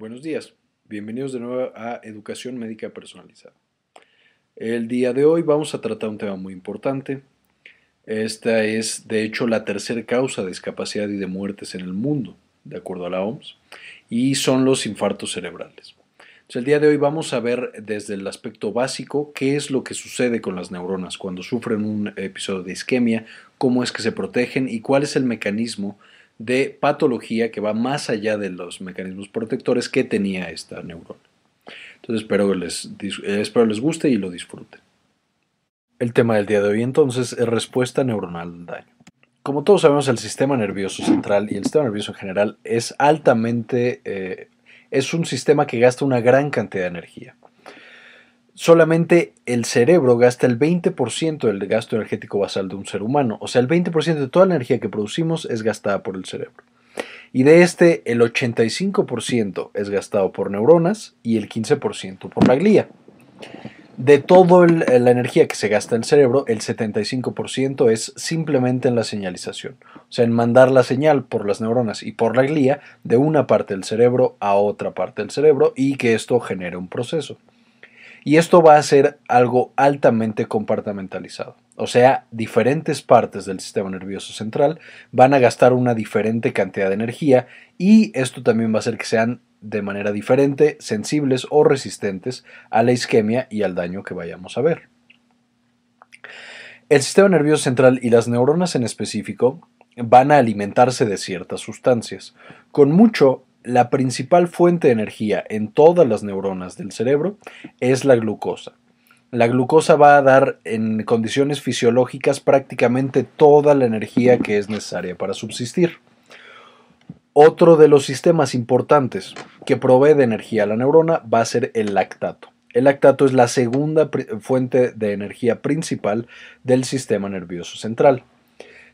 Buenos días, bienvenidos de nuevo a Educación Médica Personalizada. El día de hoy vamos a tratar un tema muy importante. Esta es, de hecho, la tercera causa de discapacidad y de muertes en el mundo, de acuerdo a la OMS, y son los infartos cerebrales. El día de hoy vamos a ver desde el aspecto básico qué es lo que sucede con las neuronas cuando sufren un episodio de isquemia, cómo es que se protegen y cuál es el mecanismo de patología que va más allá de los mecanismos protectores que tenía esta neurona. Entonces espero les, eh, espero les guste y lo disfruten. El tema del día de hoy entonces es respuesta neuronal al daño. Como todos sabemos, el sistema nervioso central y el sistema nervioso en general es altamente, eh, es un sistema que gasta una gran cantidad de energía solamente el cerebro gasta el 20% del gasto energético basal de un ser humano. O sea, el 20% de toda la energía que producimos es gastada por el cerebro. Y de este, el 85% es gastado por neuronas y el 15% por la glía. De toda la energía que se gasta en el cerebro, el 75% es simplemente en la señalización, o sea, en mandar la señal por las neuronas y por la glía de una parte del cerebro a otra parte del cerebro y que esto genere un proceso. Y esto va a ser algo altamente compartimentalizado. O sea, diferentes partes del sistema nervioso central van a gastar una diferente cantidad de energía y esto también va a hacer que sean de manera diferente sensibles o resistentes a la isquemia y al daño que vayamos a ver. El sistema nervioso central y las neuronas en específico van a alimentarse de ciertas sustancias. Con mucho la principal fuente de energía en todas las neuronas del cerebro es la glucosa. La glucosa va a dar en condiciones fisiológicas prácticamente toda la energía que es necesaria para subsistir. Otro de los sistemas importantes que provee de energía a la neurona va a ser el lactato. El lactato es la segunda fuente de energía principal del sistema nervioso central.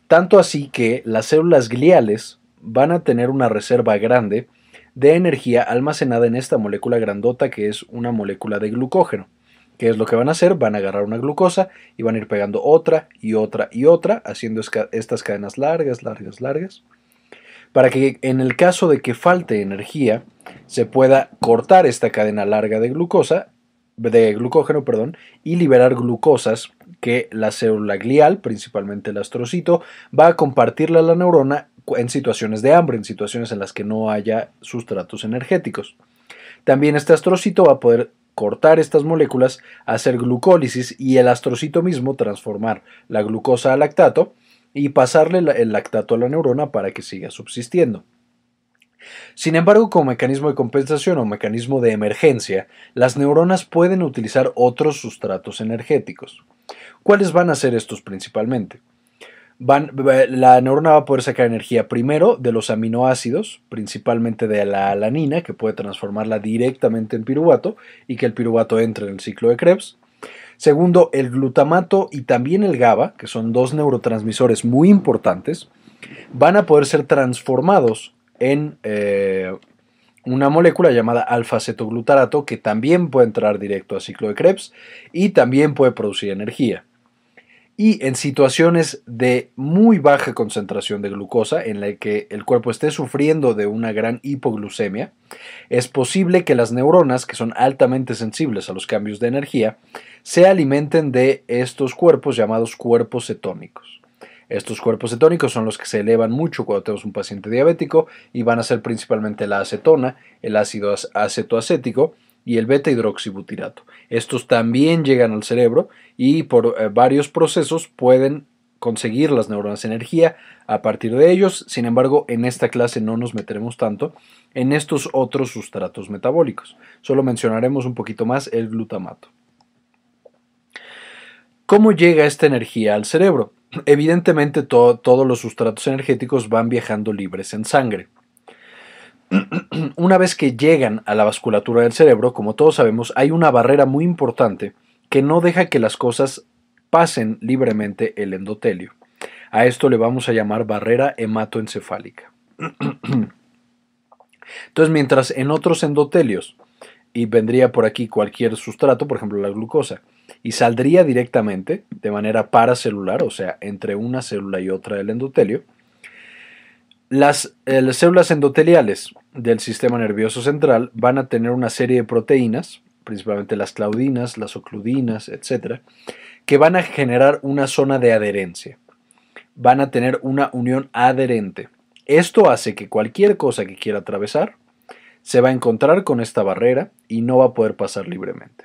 Tanto así que las células gliales van a tener una reserva grande de energía almacenada en esta molécula grandota que es una molécula de glucógeno. ¿Qué es lo que van a hacer? Van a agarrar una glucosa y van a ir pegando otra y otra y otra, haciendo estas cadenas largas, largas, largas, para que en el caso de que falte energía, se pueda cortar esta cadena larga de glucosa, de glucógeno, perdón, y liberar glucosas que la célula glial, principalmente el astrocito, va a compartirle a la neurona en situaciones de hambre, en situaciones en las que no haya sustratos energéticos. También este astrocito va a poder cortar estas moléculas, hacer glucólisis y el astrocito mismo transformar la glucosa a lactato y pasarle el lactato a la neurona para que siga subsistiendo. Sin embargo, como mecanismo de compensación o mecanismo de emergencia, las neuronas pueden utilizar otros sustratos energéticos. ¿Cuáles van a ser estos principalmente? La neurona va a poder sacar energía primero de los aminoácidos, principalmente de la alanina, que puede transformarla directamente en piruvato y que el piruvato entre en el ciclo de Krebs. Segundo, el glutamato y también el GABA, que son dos neurotransmisores muy importantes, van a poder ser transformados en eh, una molécula llamada alfa-cetoglutarato que también puede entrar directo al ciclo de Krebs y también puede producir energía y en situaciones de muy baja concentración de glucosa, en la que el cuerpo esté sufriendo de una gran hipoglucemia, es posible que las neuronas, que son altamente sensibles a los cambios de energía, se alimenten de estos cuerpos llamados cuerpos cetónicos. Estos cuerpos cetónicos son los que se elevan mucho cuando tenemos un paciente diabético y van a ser principalmente la acetona, el ácido acetoacético, y el beta hidroxibutirato. Estos también llegan al cerebro y por eh, varios procesos pueden conseguir las neuronas energía a partir de ellos. Sin embargo, en esta clase no nos meteremos tanto en estos otros sustratos metabólicos. Solo mencionaremos un poquito más el glutamato. ¿Cómo llega esta energía al cerebro? Evidentemente todos los sustratos energéticos van viajando libres en sangre. una vez que llegan a la vasculatura del cerebro, como todos sabemos, hay una barrera muy importante que no deja que las cosas pasen libremente el endotelio. A esto le vamos a llamar barrera hematoencefálica. Entonces, mientras en otros endotelios, y vendría por aquí cualquier sustrato, por ejemplo la glucosa, y saldría directamente de manera paracelular, o sea, entre una célula y otra del endotelio, Las, las células endoteliales del sistema nervioso central van a tener una serie de proteínas, principalmente las claudinas, las ocludinas, etc., que van a generar una zona de adherencia. Van a tener una unión adherente. Esto hace que cualquier cosa que quiera atravesar se va a encontrar con esta barrera y no va a poder pasar libremente.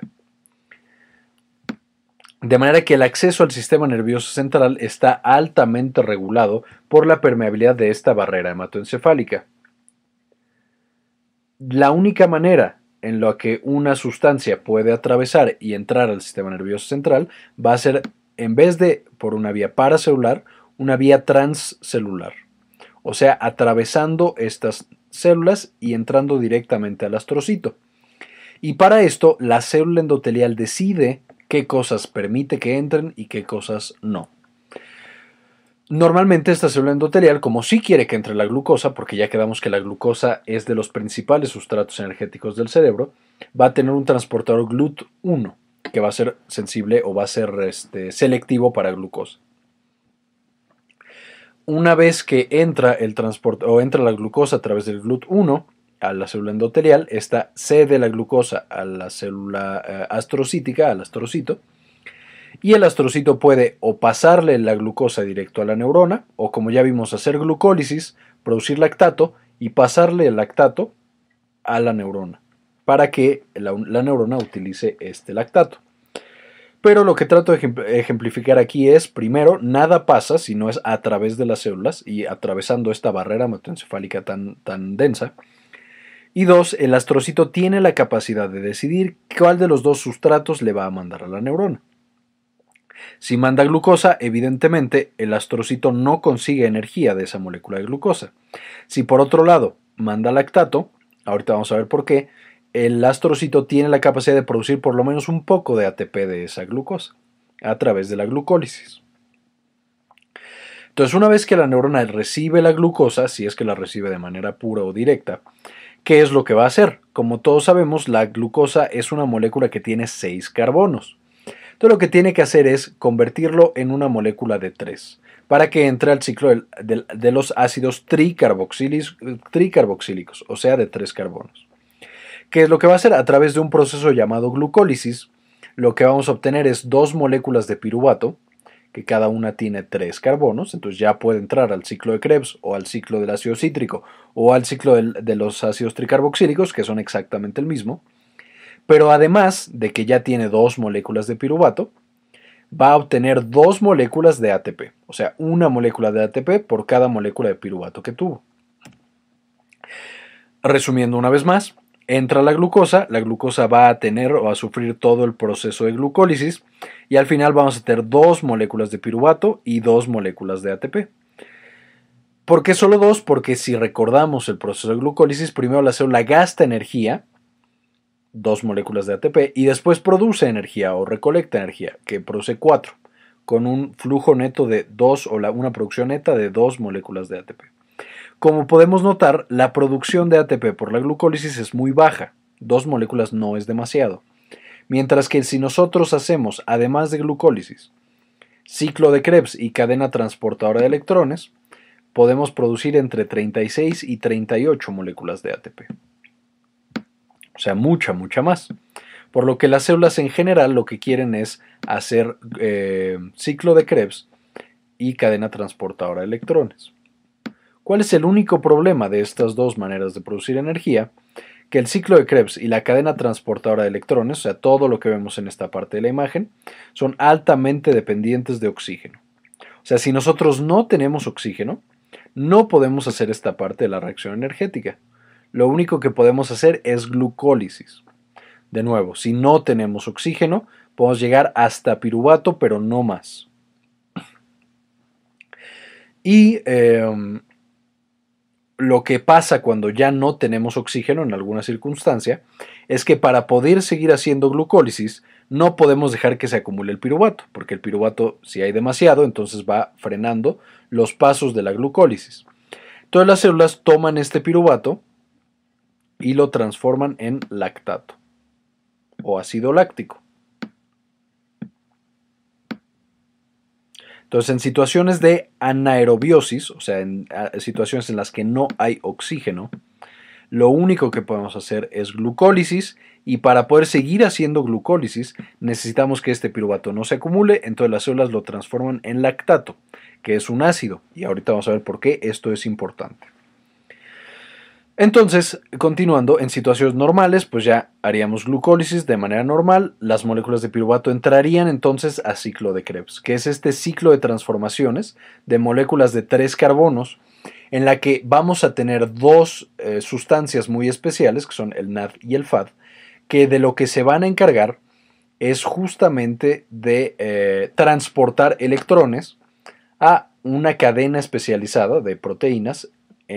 De manera que el acceso al sistema nervioso central está altamente regulado por la permeabilidad de esta barrera hematoencefálica. La única manera en la que una sustancia puede atravesar y entrar al sistema nervioso central va a ser, en vez de por una vía paracelular, una vía transcelular. O sea, atravesando estas células y entrando directamente al astrocito. Y para esto, la célula endotelial decide qué cosas permite que entren y qué cosas no. Normalmente esta célula endotelial, como sí quiere que entre la glucosa, porque ya quedamos que la glucosa es de los principales sustratos energéticos del cerebro, va a tener un transportador GLUT1 que va a ser sensible o va a ser este, selectivo para glucosa. Una vez que entra el transporte o entra la glucosa a través del GLUT1 a la célula endotelial, esta cede la glucosa a la célula eh, astrocítica, al astrocito, y el astrocito puede o pasarle la glucosa directo a la neurona, o como ya vimos, hacer glucólisis, producir lactato y pasarle el lactato a la neurona, para que la, neurona utilice este lactato. Pero lo que trato de ejemplificar aquí es, primero, nada pasa si no es a través de las células y atravesando esta barrera hematoencefálica tan, tan densa. Y dos, el astrocito tiene la capacidad de decidir cuál de los dos sustratos le va a mandar a la neurona. Si manda glucosa, evidentemente el astrocito no consigue energía de esa molécula de glucosa. Si por otro lado manda lactato, ahorita vamos a ver por qué, el astrocito tiene la capacidad de producir por lo menos un poco de ATP de esa glucosa a través de la glucólisis. Entonces, una vez que la neurona recibe la glucosa, si es que la recibe de manera pura o directa, ¿qué es lo que va a hacer? Como todos sabemos, la glucosa es una molécula que tiene 6 carbonos. Entonces, lo que tiene que hacer es convertirlo en una molécula de 3 para que entre al ciclo de, los ácidos tricarboxílicos, o sea, de 3 carbonos. ¿Qué es lo que va a hacer? A través de un proceso llamado glucólisis, lo que vamos a obtener es dos moléculas de piruvato, que cada una tiene tres carbonos, entonces ya puede entrar al ciclo de Krebs o al ciclo del ácido cítrico o al ciclo de los ácidos tricarboxílicos, que son exactamente el mismo. Pero además de que ya tiene dos moléculas de piruvato, va a obtener dos moléculas de ATP, o sea, una molécula de ATP por cada molécula de piruvato que tuvo. Resumiendo una vez más, entra la glucosa, la glucosa va a tener o a sufrir todo el proceso de glucólisis y al final vamos a tener dos moléculas de piruvato y dos moléculas de ATP. ¿Por qué solo dos? Porque si recordamos el proceso de glucólisis, primero la célula gasta energía, dos moléculas de ATP, y después produce energía o recolecta energía, que produce cuatro, con un flujo neto de dos o una producción neta de dos moléculas de ATP. Como podemos notar, la producción de ATP por la glucólisis es muy baja, dos moléculas no es demasiado. Mientras que si nosotros hacemos, además de glucólisis, ciclo de Krebs y cadena transportadora de electrones, podemos producir entre 36 y 38 moléculas de ATP. O sea, mucha, mucha más. Por lo que las células en general lo que quieren es hacer eh, ciclo de Krebs y cadena transportadora de electrones. ¿Cuál es el único problema de estas dos maneras de producir energía? Que el ciclo de Krebs y la cadena transportadora de electrones, o sea, todo lo que vemos en esta parte de la imagen, son altamente dependientes de oxígeno. O sea, si nosotros no tenemos oxígeno, no podemos hacer esta parte de la reacción energética. Lo único que podemos hacer es glucólisis. De nuevo, si no tenemos oxígeno, podemos llegar hasta piruvato, pero no más. Y em, lo que pasa cuando ya no tenemos oxígeno en alguna circunstancia es que para poder seguir haciendo glucólisis no podemos dejar que se acumule el piruvato, porque el piruvato si hay demasiado entonces va frenando los pasos de la glucólisis. Todas las células toman este piruvato y lo transforman en lactato o ácido láctico. Entonces, en situaciones de anaerobiosis, o sea, en situaciones en las que no hay oxígeno, lo único que podemos hacer es glucólisis y para poder seguir haciendo glucólisis necesitamos que este piruvato no se acumule, entonces las células lo transforman en lactato, que es un ácido, y ahorita vamos a ver por qué esto es importante. Entonces, continuando, en situaciones normales, pues ya haríamos glucólisis de manera normal, las moléculas de piruvato entrarían entonces a ciclo de Krebs, que es este ciclo de transformaciones de moléculas de tres carbonos, en la que vamos a tener dos eh, sustancias muy especiales, que son el NAD y el FAD, que de lo que se van a encargar es justamente de eh, transportar electrones a una cadena especializada de proteínas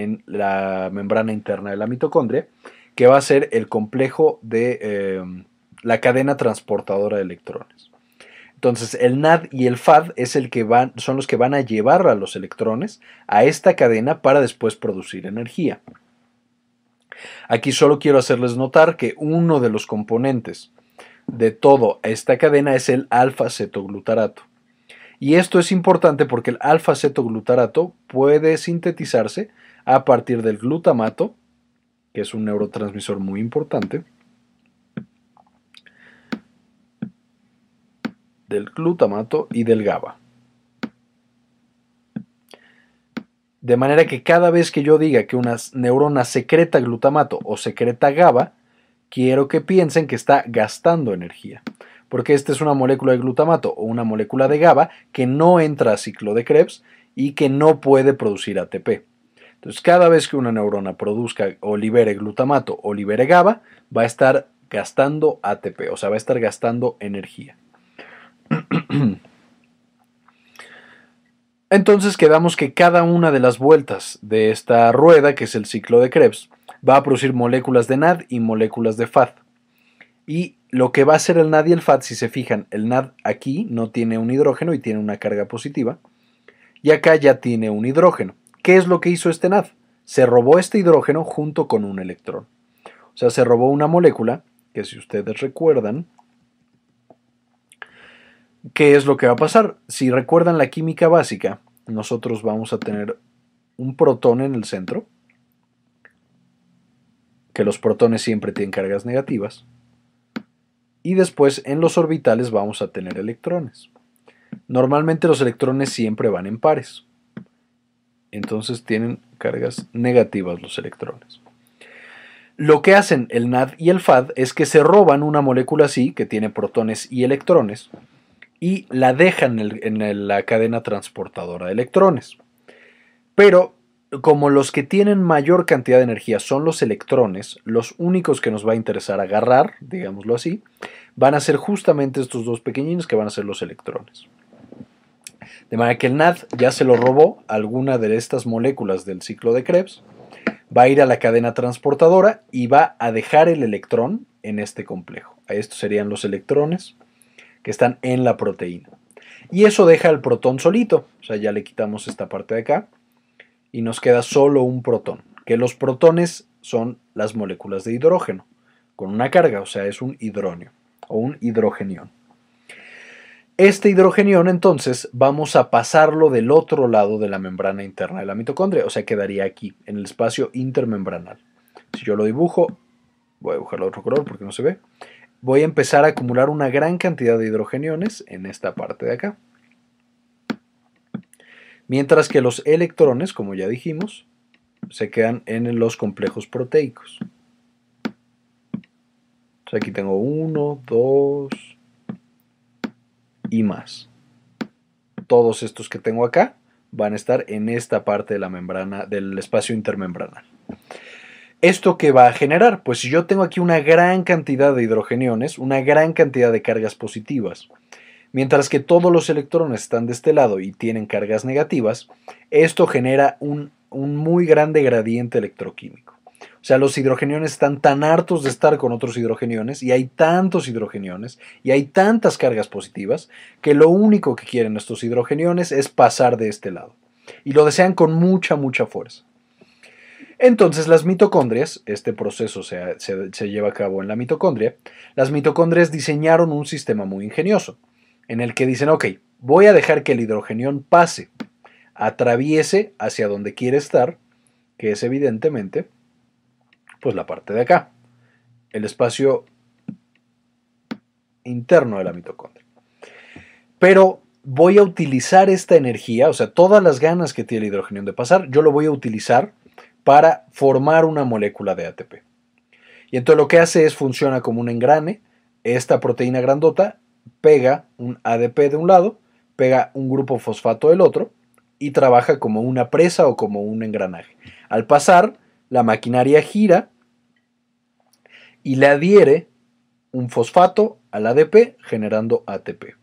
en la membrana interna de la mitocondria, que va a ser el complejo de eh, la cadena transportadora de electrones. Entonces, el NAD y el FAD es el que van, son los que van a llevar a los electrones a esta cadena para después producir energía. Aquí solo quiero hacerles notar que uno de los componentes de toda esta cadena es el alfa-cetoglutarato. Y esto es importante porque el alfa-cetoglutarato puede sintetizarse a partir del glutamato, que es un neurotransmisor muy importante, del glutamato y del GABA. De manera que cada vez que yo diga que una neurona secreta glutamato o secreta GABA, quiero que piensen que está gastando energía. Porque esta es una molécula de glutamato o una molécula de GABA que no entra a ciclo de Krebs y que no puede producir ATP. Entonces, cada vez que una neurona produzca o libere glutamato o libere GABA, va a estar gastando ATP, o sea, va a estar gastando energía. Entonces quedamos que cada una de las vueltas de esta rueda, que es el ciclo de Krebs, va a producir moléculas de NAD y moléculas de FAD. Y lo que va a hacer el NAD y el FAD, si se fijan, el NAD aquí no tiene un hidrógeno y tiene una carga positiva, y acá ya tiene un hidrógeno. ¿Qué es lo que hizo este NAD? Se robó este hidrógeno junto con un electrón. O sea, se robó una molécula que si ustedes recuerdan, ¿qué es lo que va a pasar? Si recuerdan la química básica, nosotros vamos a tener un protón en el centro, que los protones siempre tienen cargas negativas, y después en los orbitales vamos a tener electrones. Normalmente los electrones siempre van en pares entonces tienen cargas negativas los electrones. Lo que hacen el NAD y el FAD es que se roban una molécula así, que tiene protones y electrones, y la dejan en, la cadena transportadora de electrones. Pero como los que tienen mayor cantidad de energía son los electrones, los únicos que nos va a interesar agarrar, digámoslo así, van a ser justamente estos dos pequeñinos que van a ser los electrones. De manera que el NAD ya se lo robó alguna de estas moléculas del ciclo de Krebs, va a ir a la cadena transportadora y va a dejar el electrón en este complejo. Estos serían los electrones que están en la proteína. Y eso deja el protón solito, o sea, ya le quitamos esta parte de acá y nos queda solo un protón, que los protones son las moléculas de hidrógeno, con una carga, o sea, es un hidróneo o un hidrogenión. Este hidrogenión entonces vamos a pasarlo del otro lado de la membrana interna de la mitocondria, o sea, quedaría aquí, en el espacio intermembranal. Si yo lo dibujo, voy a dibujarlo otro color porque no se ve, voy a empezar a acumular una gran cantidad de hidrogeniones en esta parte de acá. Mientras que los electrones, como ya dijimos, se quedan en los complejos proteicos. aquí tengo uno, dos, y más. Todos estos que tengo acá van a estar en esta parte de la membrana del espacio intermembranal. ¿Esto qué va a generar? Pues si yo tengo aquí una gran cantidad de hidrogeniones, una gran cantidad de cargas positivas, mientras que todos los electrones están de este lado y tienen cargas negativas, esto genera un, un muy grande gradiente electroquímico. O sea, los hidrogeniones están tan hartos de estar con otros hidrogeniones y hay tantos hidrogeniones y hay tantas cargas positivas que lo único que quieren estos hidrogeniones es pasar de este lado. Y lo desean con mucha, mucha fuerza. Entonces las mitocondrias, este proceso se, se, lleva a cabo en la mitocondria, las mitocondrias diseñaron un sistema muy ingenioso, en el que dicen, ok, voy a dejar que el hidrogenión pase, atraviese hacia donde quiere estar, que es evidentemente pues la parte de acá, el espacio interno de la mitocondria. Pero voy a utilizar esta energía, o sea, todas las ganas que tiene el hidrógeno de pasar, yo lo voy a utilizar para formar una molécula de ATP. Y entonces lo que hace es funciona como un engrane, esta proteína grandota pega un ADP de un lado, pega un grupo fosfato del otro y trabaja como una presa o como un engranaje. Al pasar, la maquinaria gira y le adhiere un fosfato al ADP generando ATP.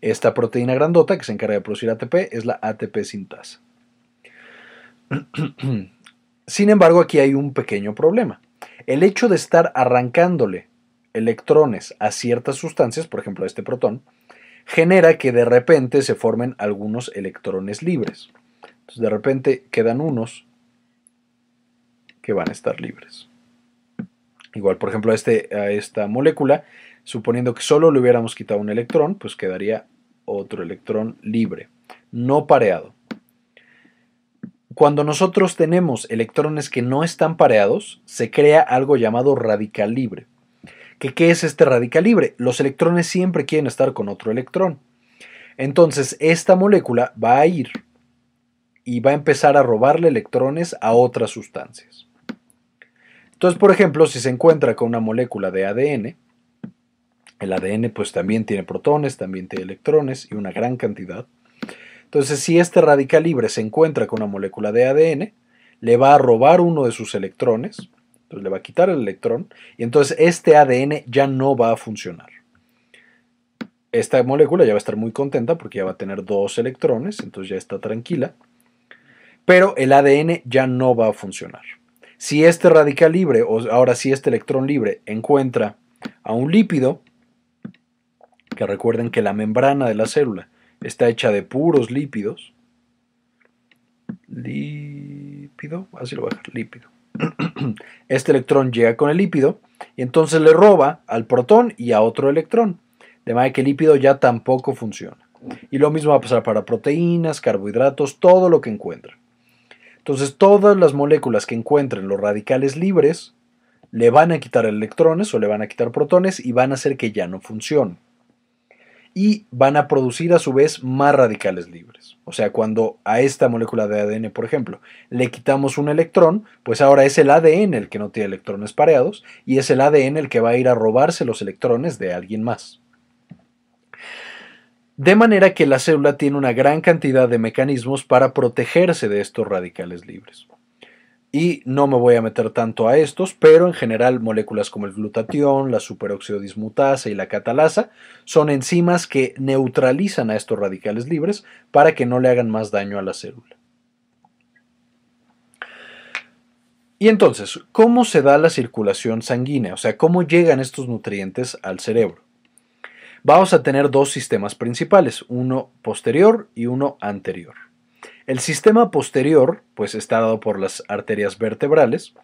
Esta proteína grandota que se encarga de producir ATP es la ATP sintasa. Sin embargo, aquí hay un pequeño problema. El hecho de estar arrancándole electrones a ciertas sustancias, por ejemplo a este protón, genera que de repente se formen algunos electrones libres. De repente quedan unos que van a estar libres. Igual, por ejemplo, a, este, a esta molécula, suponiendo que solo le hubiéramos quitado un electrón, pues quedaría otro electrón libre, no pareado. Cuando nosotros tenemos electrones que no están pareados, se crea algo llamado radical libre. ¿Qué, ¿Qué es este radical libre? Los electrones siempre quieren estar con otro electrón. Entonces, esta molécula va a ir y va a empezar a robarle electrones a otras sustancias. Entonces, por ejemplo, si se encuentra con una molécula de ADN, el ADN pues también tiene protones, también tiene electrones y una gran cantidad. Entonces, si este radical libre se encuentra con una molécula de ADN, le va a robar uno de sus electrones, entonces le va a quitar el electrón, y entonces este ADN ya no va a funcionar. Esta molécula ya va a estar muy contenta porque ya va a tener dos electrones, entonces ya está tranquila, pero el ADN ya no va a funcionar. Si este radical libre, o ahora si este electrón libre, encuentra a un lípido, que recuerden que la membrana de la célula está hecha de puros lípidos, lípido, así lo voy a dejar, lípido. Este electrón llega con el lípido y entonces le roba al protón y a otro electrón, de manera que el lípido ya tampoco funciona. Y lo mismo va a pasar para proteínas, carbohidratos, todo lo que encuentra. Entonces todas las moléculas que encuentren los radicales libres le van a quitar electrones o le van a quitar protones y van a hacer que ya no funcione. Y van a producir a su vez más radicales libres. O sea, cuando a esta molécula de ADN, por ejemplo, le quitamos un electrón, pues ahora es el ADN el que no tiene electrones pareados y es el ADN el que va a ir a robarse los electrones de alguien más. De manera que la célula tiene una gran cantidad de mecanismos para protegerse de estos radicales libres. Y no me voy a meter tanto a estos, pero en general moléculas como el glutatión, la superóxido dismutasa y la catalasa son enzimas que neutralizan a estos radicales libres para que no le hagan más daño a la célula. Y entonces, ¿cómo se da la circulación sanguínea? O sea, ¿cómo llegan estos nutrientes al cerebro? Vamos a tener dos sistemas principales, uno posterior y uno anterior. El sistema posterior, pues está dado por las arterias vertebrales,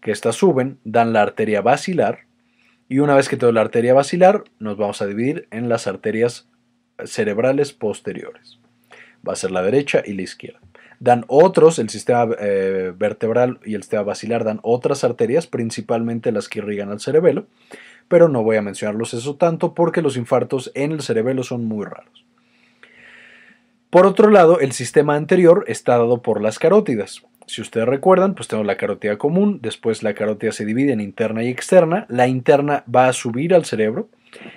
que estas suben, dan la arteria basilar, y una vez que tengo la arteria basilar, nos vamos a dividir en las arterias cerebrales posteriores. Va a ser la derecha y la izquierda. Dan otros, el sistema eh, vertebral y el sistema basilar dan otras arterias, principalmente las que irrigan al cerebelo, pero no voy a mencionarlos eso tanto porque los infartos en el cerebelo son muy raros. Por otro lado, el sistema anterior está dado por las carótidas. Si ustedes recuerdan, pues tenemos la carótida común, después la carótida se divide en interna y externa, la interna va a subir al cerebro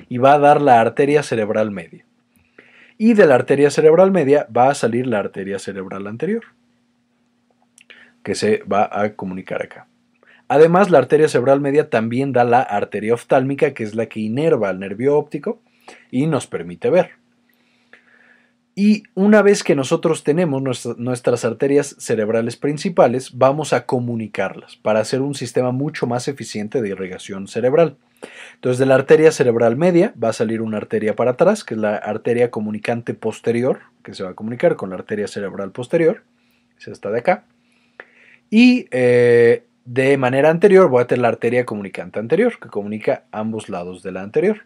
y va a dar la arteria cerebral media. Y de la arteria cerebral media va a salir la arteria cerebral anterior, que se va a comunicar acá. Además, la arteria cerebral media también da la arteria oftálmica, que es la que inerva al nervio óptico y nos permite ver. Y una vez que nosotros tenemos nuestras arterias cerebrales principales, vamos a comunicarlas para hacer un sistema mucho más eficiente de irrigación cerebral. Entonces, de la arteria cerebral media va a salir una arteria para atrás, que es la arteria comunicante posterior, que se va a comunicar con la arteria cerebral posterior, es esta de acá. Y eh, de manera anterior voy a tener la arteria comunicante anterior, que comunica ambos lados de la anterior.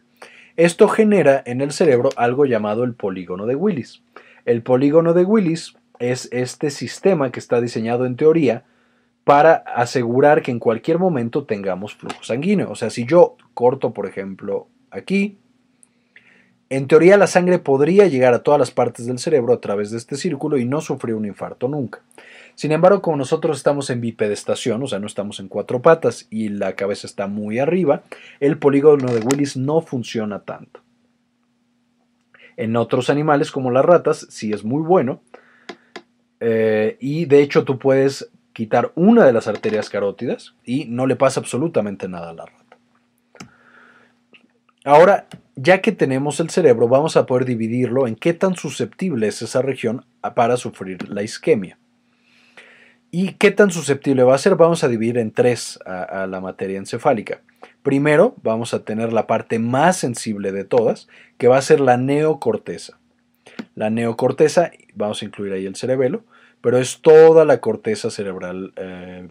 Esto genera en el cerebro algo llamado el polígono de Willis. El polígono de Willis es este sistema que está diseñado en teoría para asegurar que en cualquier momento tengamos flujo sanguíneo. O sea, si yo corto, por ejemplo, aquí, en teoría la sangre podría llegar a todas las partes del cerebro a través de este círculo y no sufrir un infarto nunca. Sin embargo, como nosotros estamos en bipedestación, o sea, no estamos en cuatro patas y la cabeza está muy arriba, el polígono de Willis no funciona tanto. En otros animales como las ratas sí es muy bueno eh, y de hecho tú puedes quitar una de las arterias carótidas y no le pasa absolutamente nada a la rata. Ahora, ya que tenemos el cerebro, vamos a poder dividirlo en qué tan susceptible es esa región para sufrir la isquemia. ¿Y qué tan susceptible va a ser? Vamos a dividir en tres a, la materia encefálica. Primero, vamos a tener la parte más sensible de todas, que va a ser la neocorteza. La neocorteza, vamos a incluir ahí el cerebelo, pero es toda la corteza cerebral, eh,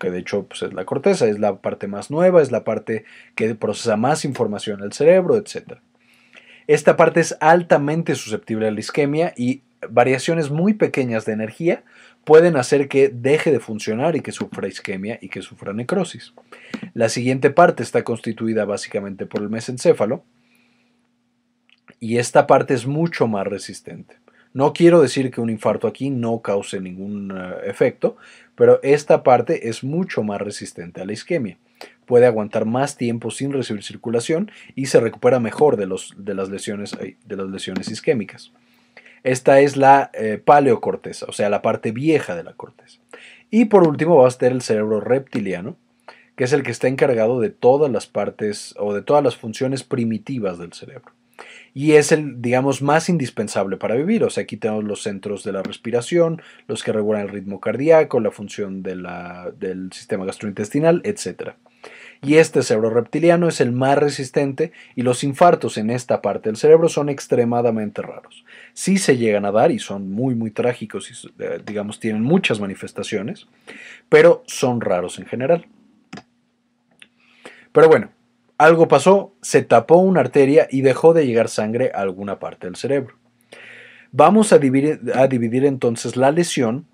que de hecho pues, es la corteza, es la parte más nueva, es la parte que procesa más información al cerebro, etc. Esta parte es altamente susceptible a la isquemia y variaciones muy pequeñas de energía pueden hacer que deje de funcionar y que sufra isquemia y que sufra necrosis. La siguiente parte está constituida básicamente por el mesencéfalo y esta parte es mucho más resistente. No quiero decir que un infarto aquí no cause ningún eh, efecto, pero esta parte es mucho más resistente a la isquemia. Puede aguantar más tiempo sin recibir circulación y se recupera mejor de, los, de, las, lesiones, de las lesiones isquémicas. Esta es la eh, paleocorteza, o sea, la parte vieja de la corteza. Y por último va a estar el cerebro reptiliano, que es el que está encargado de todas las partes o de todas las funciones primitivas del cerebro. Y es el, digamos, más indispensable para vivir. O sea, aquí tenemos los centros de la respiración, los que regulan el ritmo cardíaco, la función del sistema gastrointestinal, etc. Y este cerebro reptiliano es el más resistente y los infartos en esta parte del cerebro son extremadamente raros. Sí se llegan a dar y son muy muy trágicos y eh, digamos tienen muchas manifestaciones, pero son raros en general. Pero bueno, algo pasó, se tapó una arteria y dejó de llegar sangre a alguna parte del cerebro. Vamos a dividir, a dividir entonces la lesión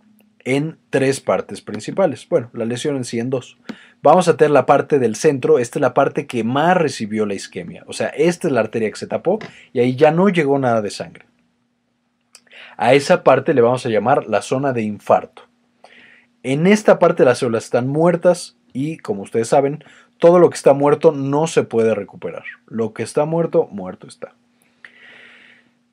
en tres partes principales. Bueno, la lesión en sí en dos. Vamos a tener la parte del centro, esta es la parte que más recibió la isquemia. O sea, esta es la arteria que se tapó y ahí ya no llegó nada de sangre. A esa parte le vamos a llamar la zona de infarto. En esta parte las células están muertas y, como ustedes saben, todo lo que está muerto no se puede recuperar. Lo que está muerto, muerto está.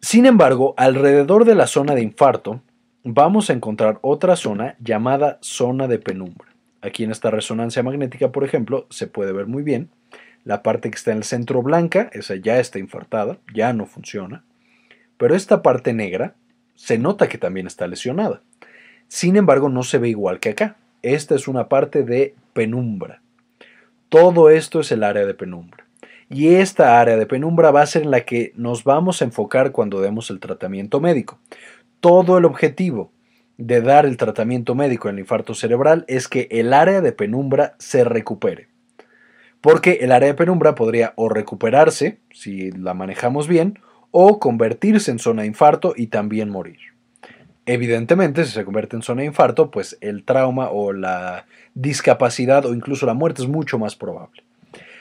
Sin embargo, alrededor de la zona de infarto vamos a encontrar otra zona llamada zona de penumbra. Aquí en esta resonancia magnética, por ejemplo, se puede ver muy bien. La parte que está en el centro blanca, esa ya está infartada, ya no funciona. Pero esta parte negra se nota que también está lesionada. Sin embargo, no se ve igual que acá. Esta es una parte de penumbra. Todo esto es el área de penumbra. Y esta área de penumbra va a ser en la que nos vamos a enfocar cuando demos el tratamiento médico. Todo el objetivo de dar el tratamiento médico en el infarto cerebral es que el área de penumbra se recupere. Porque el área de penumbra podría o recuperarse, si la manejamos bien, o convertirse en zona de infarto y también morir. Evidentemente, si se convierte en zona de infarto, pues el trauma o la discapacidad o incluso la muerte es mucho más probable.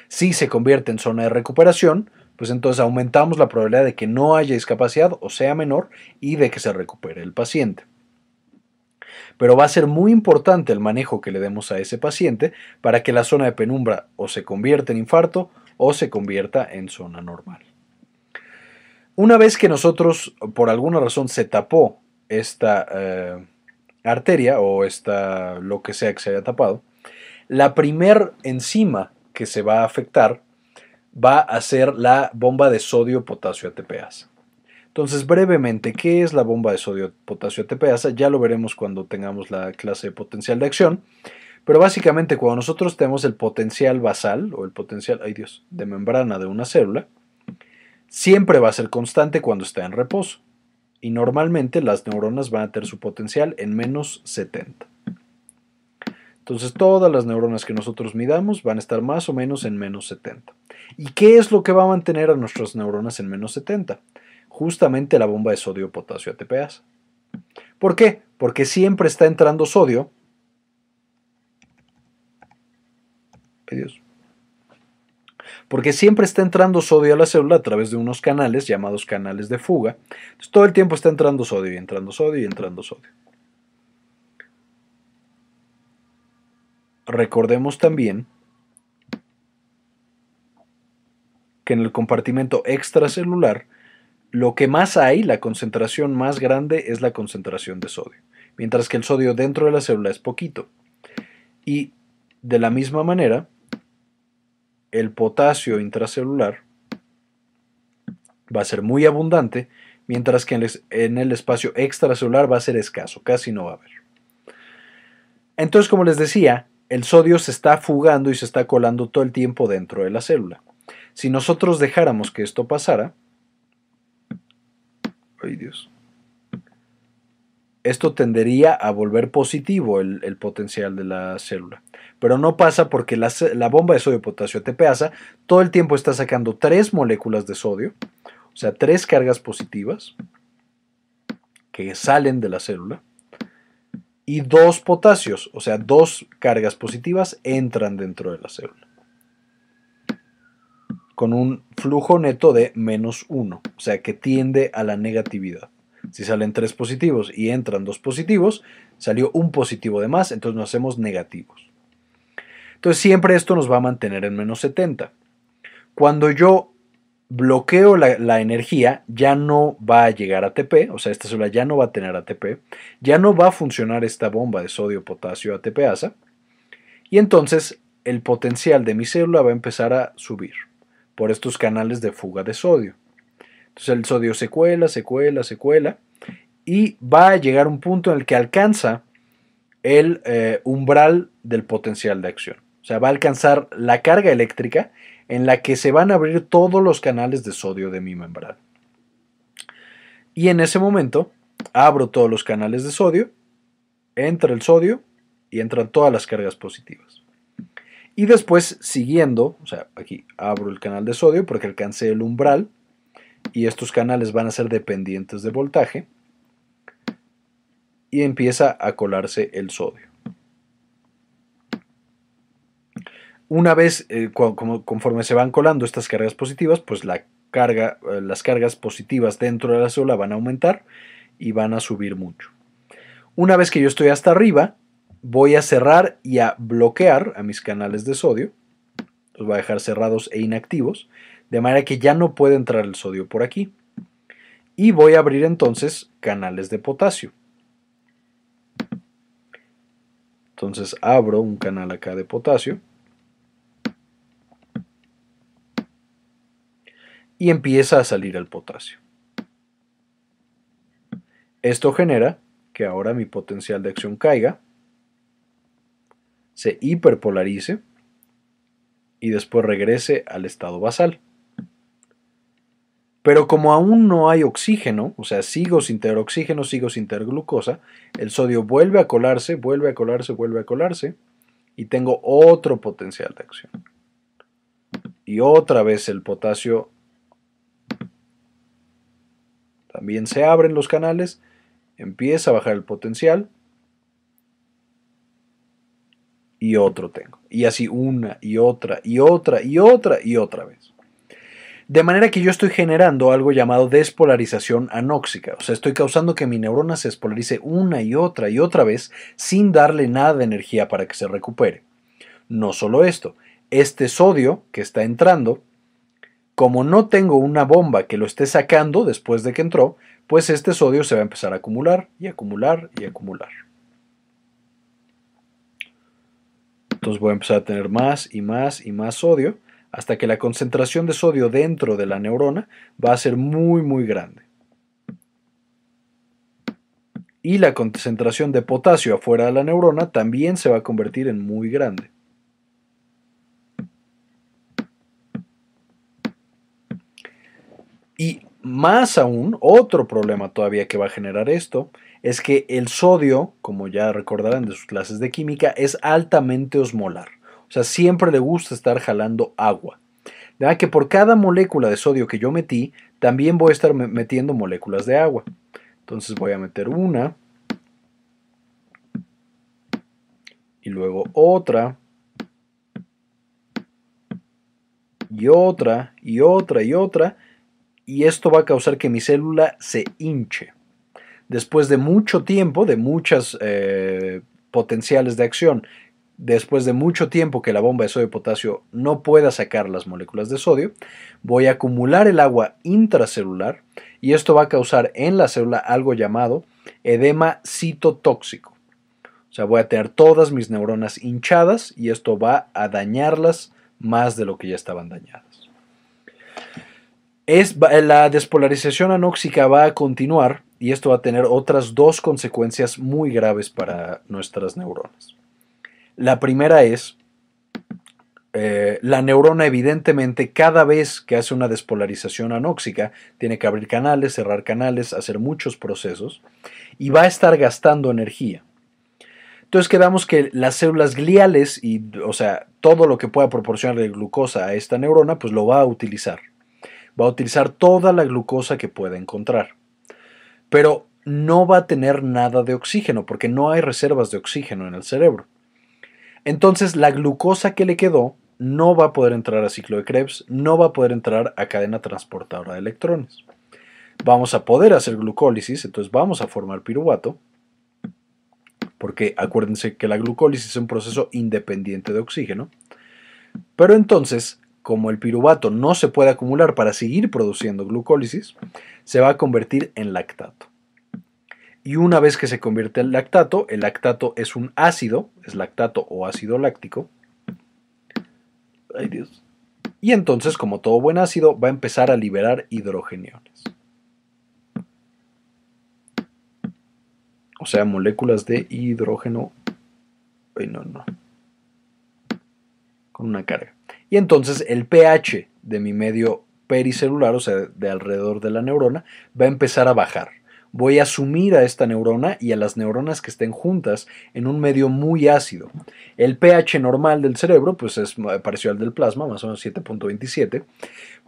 Si se convierte en zona de recuperación, pues entonces aumentamos la probabilidad de que no haya discapacidad o sea menor y de que se recupere el paciente pero va a ser muy importante el manejo que le demos a ese paciente para que la zona de penumbra o se convierta en infarto o se convierta en zona normal. Una vez que nosotros, por alguna razón, se tapó esta eh, arteria o esta, lo que sea que se haya tapado, la primer enzima que se va a afectar va a ser la bomba de sodio potasio ATPasa. Entonces, brevemente, ¿qué es la bomba de sodio potasio ATPasa? Ya lo veremos cuando tengamos la clase de potencial de acción. Pero básicamente cuando nosotros tenemos el potencial basal o el potencial, ay Dios, de membrana de una célula, siempre va a ser constante cuando está en reposo. Y normalmente las neuronas van a tener su potencial en menos 70. Entonces todas las neuronas que nosotros midamos van a estar más o menos en menos 70. ¿Y qué es lo que va a mantener a nuestras neuronas en menos 70? Justamente la bomba de sodio potasio ATPasa. ¿Por qué? Porque siempre está entrando sodio. Dios. Porque siempre está entrando sodio a la célula a través de unos canales llamados canales de fuga. Todo el tiempo está entrando sodio y entrando sodio y entrando sodio. Recordemos también que en el compartimento extracelular lo que más hay, la concentración más grande es la concentración de sodio, mientras que el sodio dentro de la célula es poquito. Y de la misma manera, el potasio intracelular va a ser muy abundante, mientras que en el espacio extracelular va a ser escaso, casi no va a haber. Entonces, como les decía, el sodio se está fugando y se está colando todo el tiempo dentro de la célula. Si nosotros dejáramos que esto pasara, ay Dios, esto tendería a volver positivo el, potencial de la célula. Pero no pasa porque la, la bomba de sodio potasio ATPasa todo el tiempo está sacando tres moléculas de sodio, o sea, tres cargas positivas que salen de la célula y dos potasios, o sea, dos cargas positivas entran dentro de la célula. Con un flujo neto de menos uno, o sea, que tiende a la negatividad. Si salen tres positivos y entran dos positivos, salió un positivo de más, entonces nos hacemos negativos. Entonces siempre esto nos va a mantener en menos 70. Cuando yo bloqueo la, energía, ya no va a llegar ATP, o sea, esta célula ya no va a tener ATP, ya no va a funcionar esta bomba de sodio-potasio ATPasa, y entonces el potencial de mi célula va a empezar a subir por estos canales de fuga de sodio. Entonces el sodio se cuela, se cuela, se cuela, y va a llegar un punto en el que alcanza el eh, umbral del potencial de acción. O sea, va a alcanzar la carga eléctrica en la que se van a abrir todos los canales de sodio de mi membrana. Y en ese momento abro todos los canales de sodio, entra el sodio y entran todas las cargas positivas. Y después, siguiendo, o sea, aquí abro el canal de sodio porque alcancé el umbral y estos canales van a ser dependientes de voltaje y empieza a colarse el sodio. Una vez, eh, conforme se van colando estas cargas positivas, pues la carga, eh, las cargas positivas dentro de la célula van a aumentar y van a subir mucho. Una vez que yo estoy hasta arriba, voy a cerrar y a bloquear a mis canales de sodio. Los voy a dejar cerrados e inactivos, de manera que ya no puede entrar el sodio por aquí. Y voy a abrir entonces canales de potasio. Entonces abro un canal acá de potasio y empieza a salir el potasio. Esto genera que ahora mi potencial de acción caiga, se hiperpolarice y después regrese al estado basal. Pero como aún no hay oxígeno, o sea, sigo sin tener oxígeno, sigo sin tener glucosa, el sodio vuelve a colarse, vuelve a colarse, vuelve a colarse, y tengo otro potencial de acción. Y otra vez el potasio también se abren los canales, empieza a bajar el potencial y otro tengo. Y así una y otra y otra y otra y otra vez. De manera que yo estoy generando algo llamado despolarización anóxica, o sea, estoy causando que mi neurona se despolarice una y otra y otra vez sin darle nada de energía para que se recupere. No solo esto, este sodio que está entrando como no tengo una bomba que lo esté sacando después de que entró, pues este sodio se va a empezar a acumular y acumular y acumular. Entonces voy a empezar a tener más y más y más sodio hasta que la concentración de sodio dentro de la neurona va a ser muy muy grande. Y la concentración de potasio afuera de la neurona también se va a convertir en muy grande. Y más aún, otro problema todavía que va a generar esto es que el sodio, como ya recordarán de sus clases de química, es altamente osmolar. O sea, siempre le gusta estar jalando agua. De que por cada molécula de sodio que yo metí, también voy a estar metiendo moléculas de agua. Entonces voy a meter una. Y luego otra. Y otra, y otra, y otra. Y esto va a causar que mi célula se hinche. Después de mucho tiempo, de muchas eh, potenciales de acción, después de mucho tiempo que la bomba de sodio y potasio no pueda sacar las moléculas de sodio, voy a acumular el agua intracelular y esto va a causar en la célula algo llamado edema citotóxico. O sea, voy a tener todas mis neuronas hinchadas y esto va a dañarlas más de lo que ya estaban dañadas. Es, la despolarización anóxica va a continuar y esto va a tener otras dos consecuencias muy graves para nuestras neuronas. La primera es eh, la neurona evidentemente cada vez que hace una despolarización anóxica tiene que abrir canales, cerrar canales, hacer muchos procesos y va a estar gastando energía. Entonces quedamos que las células gliales y, o sea, todo lo que pueda proporcionarle glucosa a esta neurona, pues lo va a utilizar. Va a utilizar toda la glucosa que pueda encontrar. Pero no va a tener nada de oxígeno porque no hay reservas de oxígeno en el cerebro. Entonces la glucosa que le quedó no va a poder entrar a ciclo de Krebs, no va a poder entrar a cadena transportadora de electrones. Vamos a poder hacer glucólisis, entonces vamos a formar piruvato, porque acuérdense que la glucólisis es un proceso independiente de oxígeno. Pero entonces, como el piruvato no se puede acumular para seguir produciendo glucólisis, se va a convertir en lactato. Y una vez que se convierte en lactato, el lactato es un ácido, es lactato o ácido láctico, y entonces, como todo buen ácido, va a empezar a liberar hidrogeniones. O sea, moléculas de hidrógeno. Ay, no, no. Con una carga. Y entonces el pH de mi medio pericelular, o sea, de alrededor de la neurona, va a empezar a bajar voy a sumir a esta neurona y a las neuronas que estén juntas en un medio muy ácido. El pH normal del cerebro, pues es parecido al del plasma, más o menos 7.27,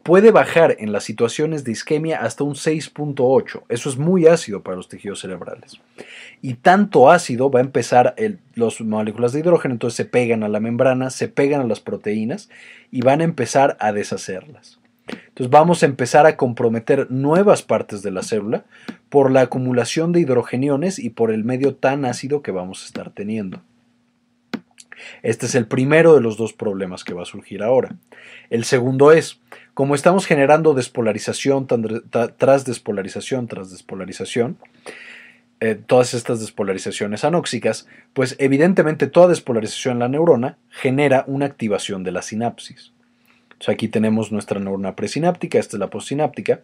puede bajar en las situaciones de isquemia hasta un 6.8. Eso es muy ácido para los tejidos cerebrales. Y tanto ácido va a empezar, las moléculas de hidrógeno entonces se pegan a la membrana, se pegan a las proteínas y van a empezar a deshacerlas. Entonces vamos a empezar a comprometer nuevas partes de la célula por la acumulación de hidrogeniones y por el medio tan ácido que vamos a estar teniendo. Este es el primero de los dos problemas que va a surgir ahora. El segundo es, como estamos generando despolarización tras despolarización tras despolarización, eh, todas estas despolarizaciones anóxicas, pues evidentemente toda despolarización en la neurona genera una activación de la sinapsis aquí tenemos nuestra neurona presináptica, esta es la postsináptica,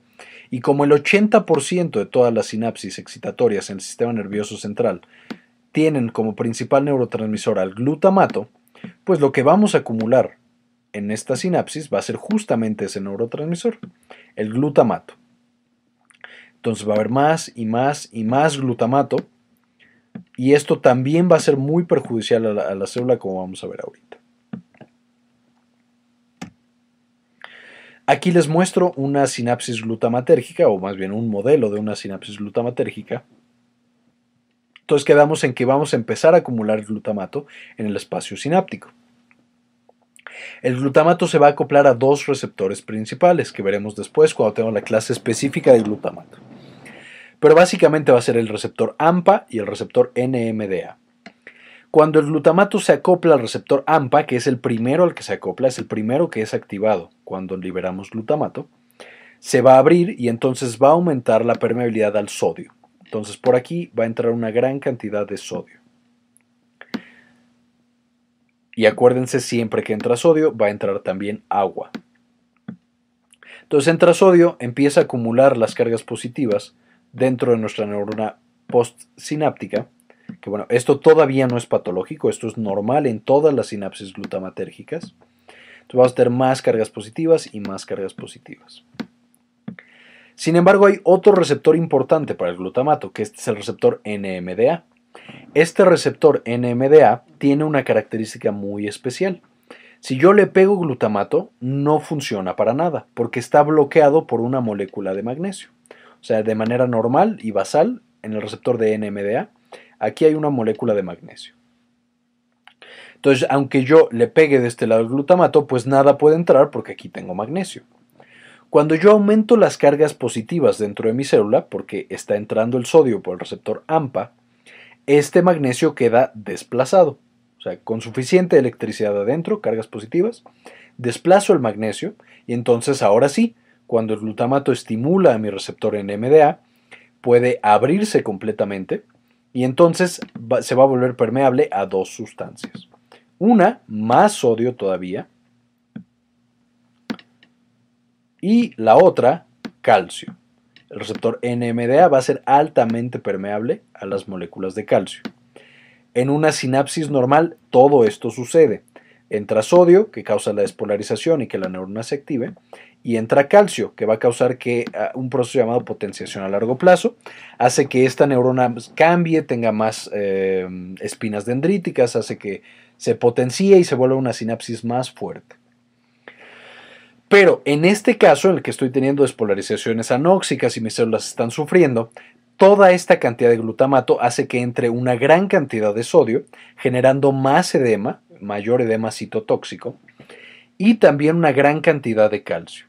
y como el 80% de todas las sinapsis excitatorias en el sistema nervioso central tienen como principal neurotransmisor al glutamato, pues lo que vamos a acumular en esta sinapsis va a ser justamente ese neurotransmisor, el glutamato. Entonces va a haber más y más y más glutamato, y esto también va a ser muy perjudicial a la, a la célula, como vamos a ver ahorita. Aquí les muestro una sinapsis glutamatérgica, o más bien un modelo de una sinapsis glutamatérgica. Entonces quedamos en que vamos a empezar a acumular glutamato en el espacio sináptico. El glutamato se va a acoplar a dos receptores principales, que veremos después cuando tenga la clase específica de glutamato. Pero básicamente va a ser el receptor AMPA y el receptor NMDA. Cuando el glutamato se acopla al receptor AMPA, que es el primero al que se acopla, es el primero que es activado cuando liberamos glutamato, se va a abrir y entonces va a aumentar la permeabilidad al sodio. Entonces por aquí va a entrar una gran cantidad de sodio. Y acuérdense, siempre que entra sodio va a entrar también agua. Entonces entra sodio, empieza a acumular las cargas positivas dentro de nuestra neurona postsináptica que bueno, esto todavía no es patológico, esto es normal en todas las sinapsis glutamatérgicas. Vamos a tener más cargas positivas y más cargas positivas. Sin embargo, hay otro receptor importante para el glutamato, que este es el receptor NMDA. Este receptor NMDA tiene una característica muy especial. Si yo le pego glutamato, no funciona para nada, porque está bloqueado por una molécula de magnesio. O sea, de manera normal y basal, en el receptor de NMDA, aquí hay una molécula de magnesio. Entonces, aunque yo le pegue de este lado el glutamato, pues nada puede entrar porque aquí tengo magnesio. Cuando yo aumento las cargas positivas dentro de mi célula, porque está entrando el sodio por el receptor AMPA, este magnesio queda desplazado. O sea, con suficiente electricidad adentro, cargas positivas, desplazo el magnesio y entonces ahora sí, cuando el glutamato estimula a mi receptor NMDA, puede abrirse completamente y entonces se va a volver permeable a dos sustancias. Una, más sodio todavía, y la otra, calcio. El receptor NMDA va a ser altamente permeable a las moléculas de calcio. En una sinapsis normal todo esto sucede. Entra sodio, que causa la despolarización y que la neurona se active, y entra calcio, que va a causar que ah, un proceso llamado potenciación a largo plazo hace que esta neurona cambie, tenga más eh, espinas dendríticas, hace que se potencie y se vuelva una sinapsis más fuerte. Pero en este caso, en el que estoy teniendo despolarizaciones anóxicas y mis células están sufriendo, toda esta cantidad de glutamato hace que entre una gran cantidad de sodio, generando más edema, mayor edema citotóxico, y también una gran cantidad de calcio.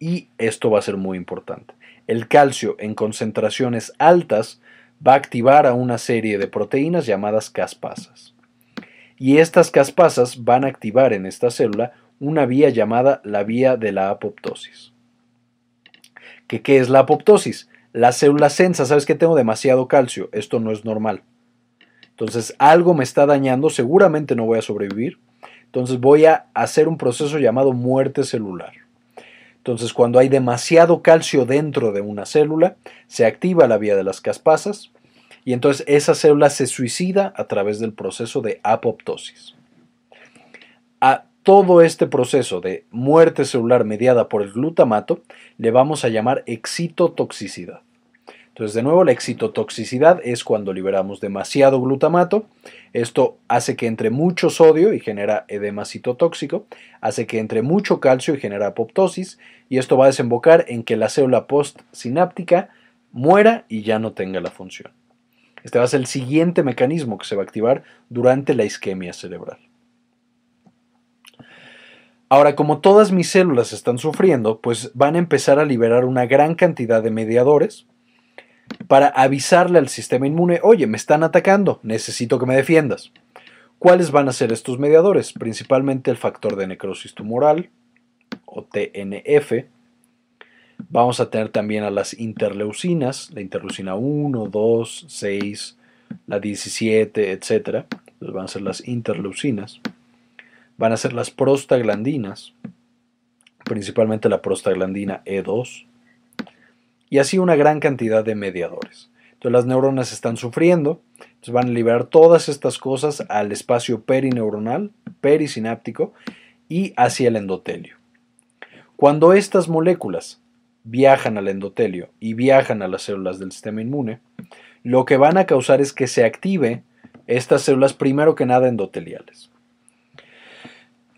Y esto va a ser muy importante. El calcio en concentraciones altas va a activar a una serie de proteínas llamadas caspasas. Y estas caspasas van a activar en esta célula una vía llamada la vía de la apoptosis. ¿Qué, es la apoptosis? La célula sensa, sabes que tengo demasiado calcio, esto no es normal. Entonces algo me está dañando, seguramente no voy a sobrevivir. Entonces voy a hacer un proceso llamado muerte celular. Entonces cuando hay demasiado calcio dentro de una célula, se activa la vía de las caspasas y entonces esa célula se suicida a través del proceso de apoptosis. A todo este proceso de muerte celular mediada por el glutamato le vamos a llamar excitotoxicidad. Entonces, de nuevo, la excitotoxicidad es cuando liberamos demasiado glutamato. Esto hace que entre mucho sodio y genera edema citotóxico, hace que entre mucho calcio y genera apoptosis, y esto va a desembocar en que la célula postsináptica muera y ya no tenga la función. Este va a ser el siguiente mecanismo que se va a activar durante la isquemia cerebral. Ahora, como todas mis células están sufriendo, pues van a empezar a liberar una gran cantidad de mediadores para avisarle al sistema inmune, oye, me están atacando, necesito que me defiendas. ¿Cuáles van a ser estos mediadores? Principalmente el factor de necrosis tumoral, o TNF. Vamos a tener también a las interleucinas, la interleucina 1, 2, 6, la 17, etc. van a ser las interleucinas van a ser las prostaglandinas, principalmente la prostaglandina E2, y así una gran cantidad de mediadores. Las neuronas están sufriendo, entonces van a liberar todas estas cosas al espacio perineuronal, perisináptico y hacia el endotelio. Cuando estas moléculas viajan al endotelio y viajan a las células del sistema inmune, lo que van a causar es que se active estas células primero que nada endoteliales.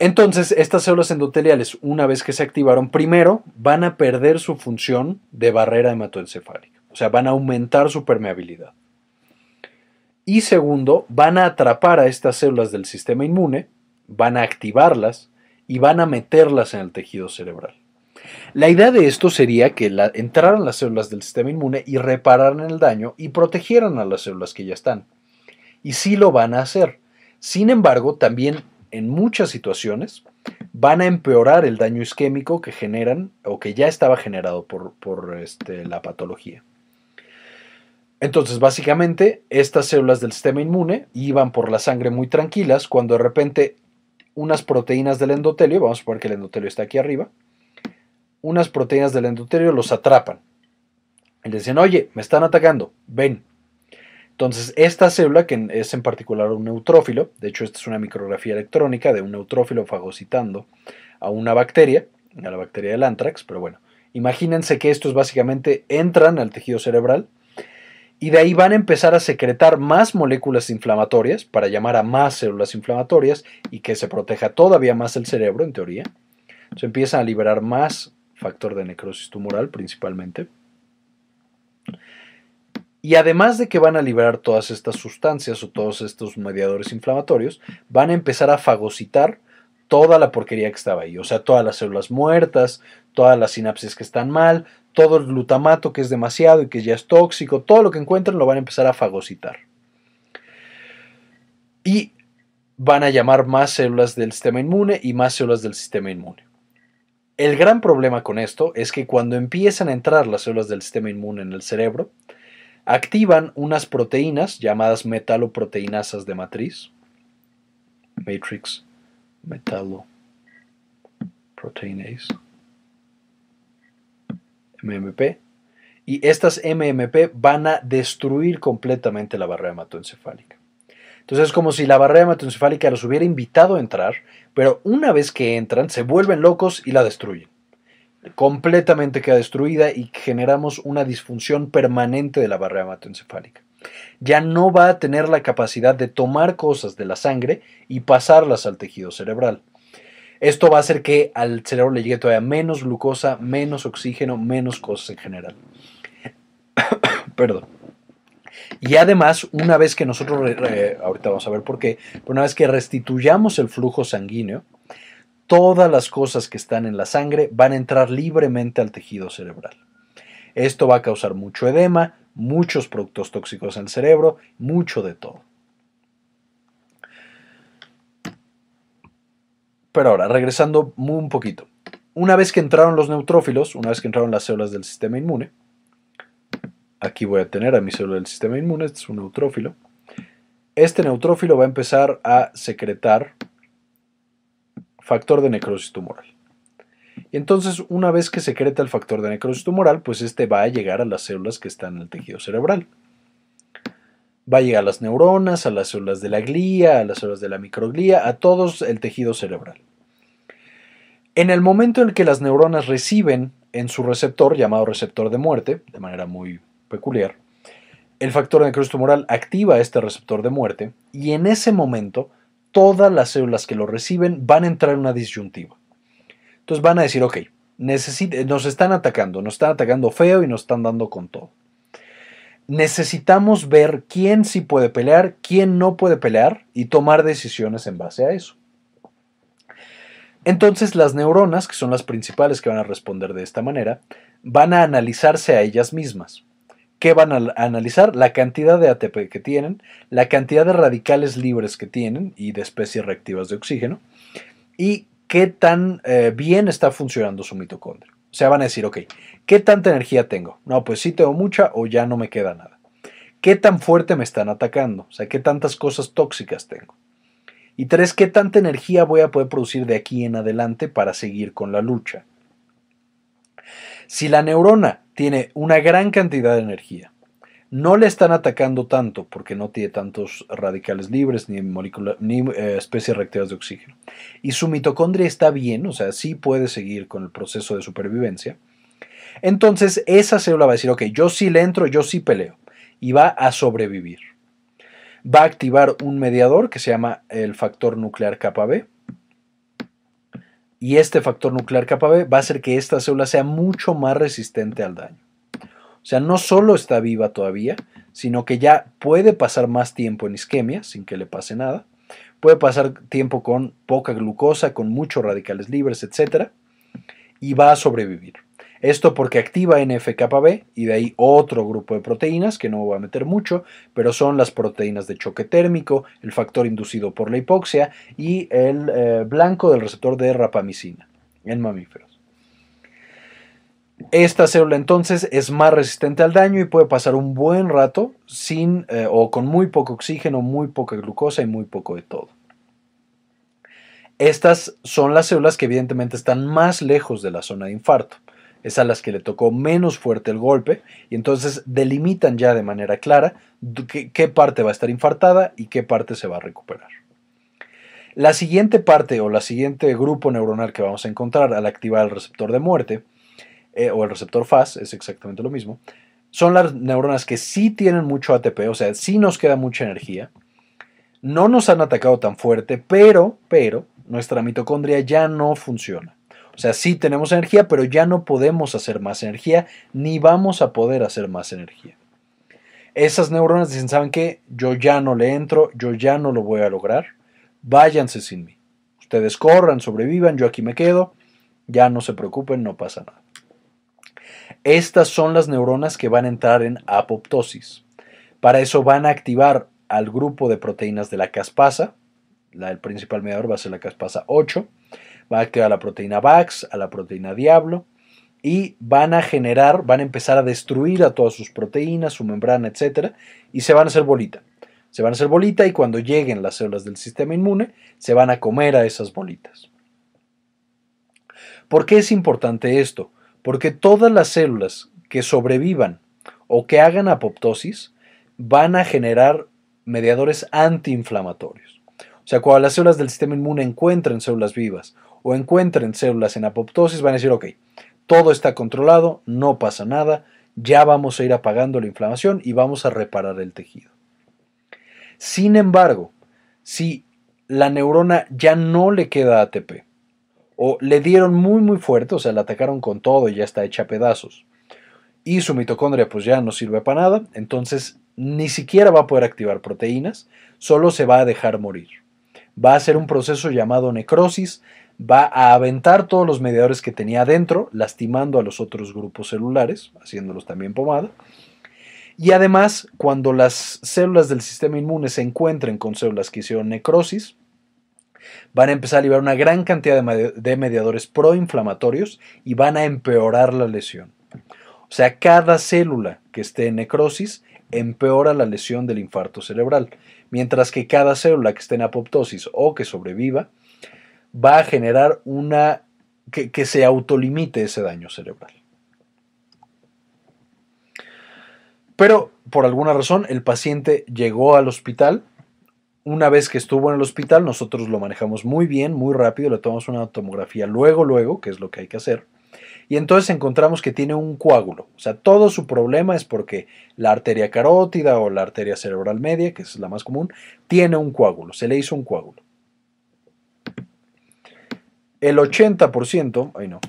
Entonces, estas células endoteliales, una vez que se activaron, primero van a perder su función de barrera hematoencefálica, o sea, van a aumentar su permeabilidad. Y segundo, van a atrapar a estas células del sistema inmune, van a activarlas y van a meterlas en el tejido cerebral. La idea de esto sería que entraran las células del sistema inmune y repararan el daño y protegieran a las células que ya están. Y sí lo van a hacer. Sin embargo, también en muchas situaciones van a empeorar el daño isquémico que generan o que ya estaba generado por, este, la patología. Entonces, básicamente, estas células del sistema inmune iban por la sangre muy tranquilas cuando de repente unas proteínas del endotelio, vamos a suponer que el endotelio está aquí arriba, unas proteínas del endotelio los atrapan. Y le dicen, oye, me están atacando, ven, entonces, esta célula, que es en particular un neutrófilo, de hecho esta es una micrografía electrónica de un neutrófilo fagocitando a una bacteria, a la bacteria del anthrax, pero bueno, Imagínense que estos básicamente entran al tejido cerebral y de ahí van a empezar a secretar más moléculas inflamatorias para llamar a más células inflamatorias y que se proteja todavía más el cerebro, en teoría. Se empiezan a liberar más factor de necrosis tumoral principalmente. Y además de que van a liberar todas estas sustancias o todos estos mediadores inflamatorios, van a empezar a fagocitar toda la porquería que estaba ahí, o sea, todas las células muertas, todas las sinapsis que están mal, todo el glutamato que es demasiado y que ya es tóxico, todo lo que encuentran lo van a empezar a fagocitar. Y van a llamar más células del sistema inmune y más células del sistema inmune. El gran problema con esto es que cuando empiezan a entrar las células del sistema inmune en el cerebro, activan unas proteínas llamadas metaloproteinasas de matriz, matrix metalloproteinase, MMP, y estas MMP van a destruir completamente la barrera hematoencefálica. Entonces es como si la barrera hematoencefálica los hubiera invitado a entrar, pero una vez que entran se vuelven locos y la destruyen. Completamente queda destruida y generamos una disfunción permanente de la barrera hematoencefálica ya no va a tener la capacidad de tomar cosas de la sangre y pasarlas al tejido cerebral. Esto va a hacer que al cerebro le llegue todavía menos glucosa, menos oxígeno, menos cosas en general. Perdón. Y además, una vez que nosotros, ahorita vamos a ver por qué, una vez que restituyamos el flujo sanguíneo, todas las cosas que están en la sangre van a entrar libremente al tejido cerebral. Esto va a causar mucho edema, muchos productos tóxicos en el cerebro, mucho de todo. Pero ahora, regresando un poquito. Una vez que entraron los neutrófilos, una vez que entraron las células del sistema inmune, aquí voy a tener a mi célula del sistema inmune, este es un neutrófilo. Este neutrófilo va a empezar a secretar factor de necrosis tumoral. Y entonces, una vez que secreta el factor de necrosis tumoral, pues este va a llegar a las células que están en el tejido cerebral. Va a llegar a las neuronas, a las células de la glía, a las células de la microglía, a todos el tejido cerebral. En el momento en que las neuronas reciben en su receptor, llamado receptor de muerte, de manera muy peculiar, el factor de necrosis tumoral activa este receptor de muerte y en ese momento todas las células que lo reciben van a entrar en una disyuntiva. Entonces van a decir, ok, nos están atacando, nos están atacando feo y nos están dando con todo. Necesitamos ver quién sí puede pelear, quién no puede pelear y tomar decisiones en base a eso. Entonces las neuronas, que son las principales que van a responder de esta manera, van a analizarse a ellas mismas. ¿Qué van a analizar? La cantidad de ATP que tienen, la cantidad de radicales libres que tienen y de especies reactivas de oxígeno, y qué tan eh, bien está funcionando su mitocondria. O sea, van a decir, ok, ¿qué tanta energía tengo? No, pues sí tengo mucha o ya no me queda nada. ¿Qué tan fuerte me están atacando? O sea, ¿qué tantas cosas tóxicas tengo? Y tres, ¿qué tanta energía voy a poder producir de aquí en adelante para seguir con la lucha? Si la neurona tiene una gran cantidad de energía no le están atacando tanto porque no tiene tantos radicales libres ni, eh, especies reactivas de oxígeno. Y su mitocondria está bien, o sea, sí puede seguir con el proceso de supervivencia. Entonces esa célula va a decir, ok, yo sí le entro, yo sí peleo. Y va a sobrevivir. Va a activar un mediador que se llama el factor nuclear kappa B. Y este factor nuclear kappa B va a hacer que esta célula sea mucho más resistente al daño. O sea, no solo está viva todavía, sino que ya puede pasar más tiempo en isquemia sin que le pase nada. Puede pasar tiempo con poca glucosa, con muchos radicales libres, etc. Y va a sobrevivir. Esto porque activa NF-κB y de ahí otro grupo de proteínas que no voy a meter mucho, pero son las proteínas de choque térmico, el factor inducido por la hipoxia y el eh, blanco del receptor de rapamicina en mamíferos. Esta célula entonces es más resistente al daño y puede pasar un buen rato sin eh, o con muy poco oxígeno, muy poca glucosa y muy poco de todo. Estas son las células que evidentemente están más lejos de la zona de infarto. Es a las que le tocó menos fuerte el golpe y entonces delimitan ya de manera clara qué parte va a estar infartada y qué parte se va a recuperar. La siguiente parte o la siguiente grupo neuronal que vamos a encontrar al activar el receptor de muerte eh, o el receptor FAS, es exactamente lo mismo, son las neuronas que sí tienen mucho ATP, o sea, sí nos queda mucha energía, no nos han atacado tan fuerte, pero, pero, nuestra mitocondria ya no funciona. O sea, sí tenemos energía, pero ya no podemos hacer más energía, ni vamos a poder hacer más energía. Esas neuronas dicen, ¿saben qué? Yo ya no le entro, yo ya no lo voy a lograr, váyanse sin mí. Ustedes corran, sobrevivan, yo aquí me quedo, ya no se preocupen, no pasa nada. Estas son las neuronas que van a entrar en apoptosis. Para eso van a activar al grupo de proteínas de la caspasa, la, el principal mediador va a ser la caspasa 8, va a activar la proteína VAX, a la proteína Diablo, y van a generar, van a empezar a destruir a todas sus proteínas, su membrana, etc. Y se van a hacer bolita. Se van a hacer bolita y cuando lleguen las células del sistema inmune, se van a comer a esas bolitas. ¿Por qué es importante esto? Porque todas las células que sobrevivan o que hagan apoptosis van a generar mediadores antiinflamatorios. O sea, cuando las células del sistema inmune encuentren células vivas o encuentren células en apoptosis, van a decir, ok, todo está controlado, no pasa nada, ya vamos a ir apagando la inflamación y vamos a reparar el tejido. Sin embargo, si la neurona ya no le queda ATP, o le dieron muy muy fuerte, o sea, la atacaron con todo y ya está hecha a pedazos. Y su mitocondria pues ya no sirve para nada, entonces ni siquiera va a poder activar proteínas, solo se va a dejar morir. Va a ser un proceso llamado necrosis, va a aventar todos los mediadores que tenía adentro, lastimando a los otros grupos celulares, haciéndolos también pomada. Y además, cuando las células del sistema inmune se encuentren con células que hicieron necrosis, van a empezar a liberar una gran cantidad de mediadores proinflamatorios y van a empeorar la lesión. O sea, cada célula que esté en necrosis empeora la lesión del infarto cerebral, mientras que cada célula que esté en apoptosis o que sobreviva va a generar una que, que se autolimite ese daño cerebral. Pero por alguna razón el paciente llegó al hospital una vez que estuvo en el hospital, nosotros lo manejamos muy bien, muy rápido, le tomamos una tomografía luego, luego, que es lo que hay que hacer. Y entonces encontramos que tiene un coágulo. O sea, todo su problema es porque la arteria carótida o la arteria cerebral media, que es la más común, tiene un coágulo. Se le hizo un coágulo. El 80%, ay no,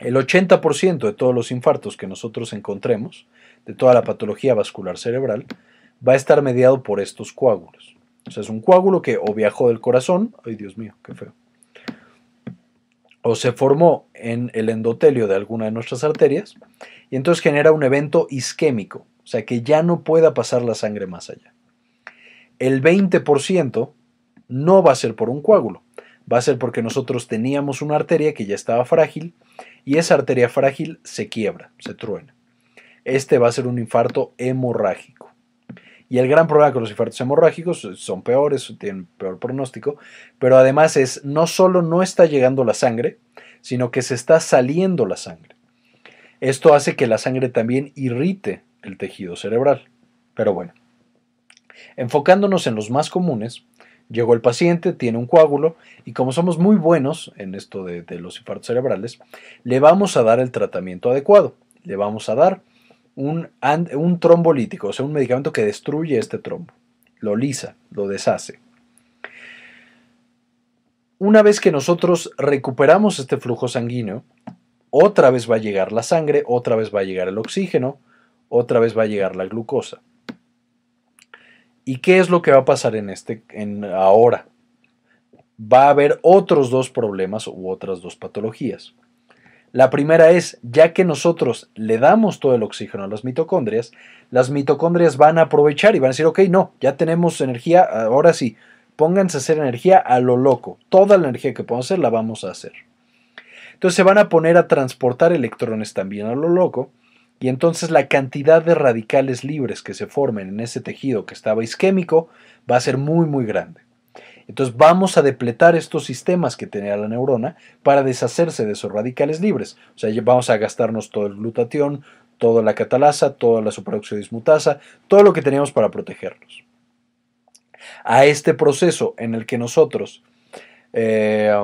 el 80% de todos los infartos que nosotros encontremos, de toda la patología vascular cerebral, va a estar mediado por estos coágulos. O sea, es un coágulo que o viajó del corazón, ay Dios mío, qué feo, o se formó en el endotelio de alguna de nuestras arterias y entonces genera un evento isquémico, o sea, que ya no pueda pasar la sangre más allá. El 20% no va a ser por un coágulo, va a ser porque nosotros teníamos una arteria que ya estaba frágil y esa arteria frágil se quiebra, se truena. Este va a ser un infarto hemorrágico. Y el gran problema con los infartos hemorrágicos son peores, tienen peor pronóstico, pero además es no solo no está llegando la sangre, sino que se está saliendo la sangre. Esto hace que la sangre también irrite el tejido cerebral. Pero bueno, enfocándonos en los más comunes, llegó el paciente, tiene un coágulo y como somos muy buenos en esto de, los infartos cerebrales, le vamos a dar el tratamiento adecuado. Le vamos a dar un, un trombolítico, o sea, un medicamento que destruye este trombo, lo lisa, lo deshace. Una vez que nosotros recuperamos este flujo sanguíneo, otra vez va a llegar la sangre, otra vez va a llegar el oxígeno, otra vez va a llegar la glucosa. ¿Y qué es lo que va a pasar en este en ahora? Va a haber otros dos problemas u otras dos patologías. La primera es, ya que nosotros le damos todo el oxígeno a las mitocondrias, las mitocondrias van a aprovechar y van a decir, ok, no, ya tenemos energía, ahora sí, pónganse a hacer energía a lo loco. Toda la energía que podemos hacer la vamos a hacer. Entonces se van a poner a transportar electrones también a lo loco y entonces la cantidad de radicales libres que se formen en ese tejido que estaba isquémico va a ser muy muy grande. Entonces vamos a depletar estos sistemas que tenía la neurona para deshacerse de esos radicales libres. O sea, vamos a gastarnos todo el glutatión, toda la catalasa, toda la superóxido dismutasa, todo lo que teníamos para protegernos. A este proceso en el que nosotros eh,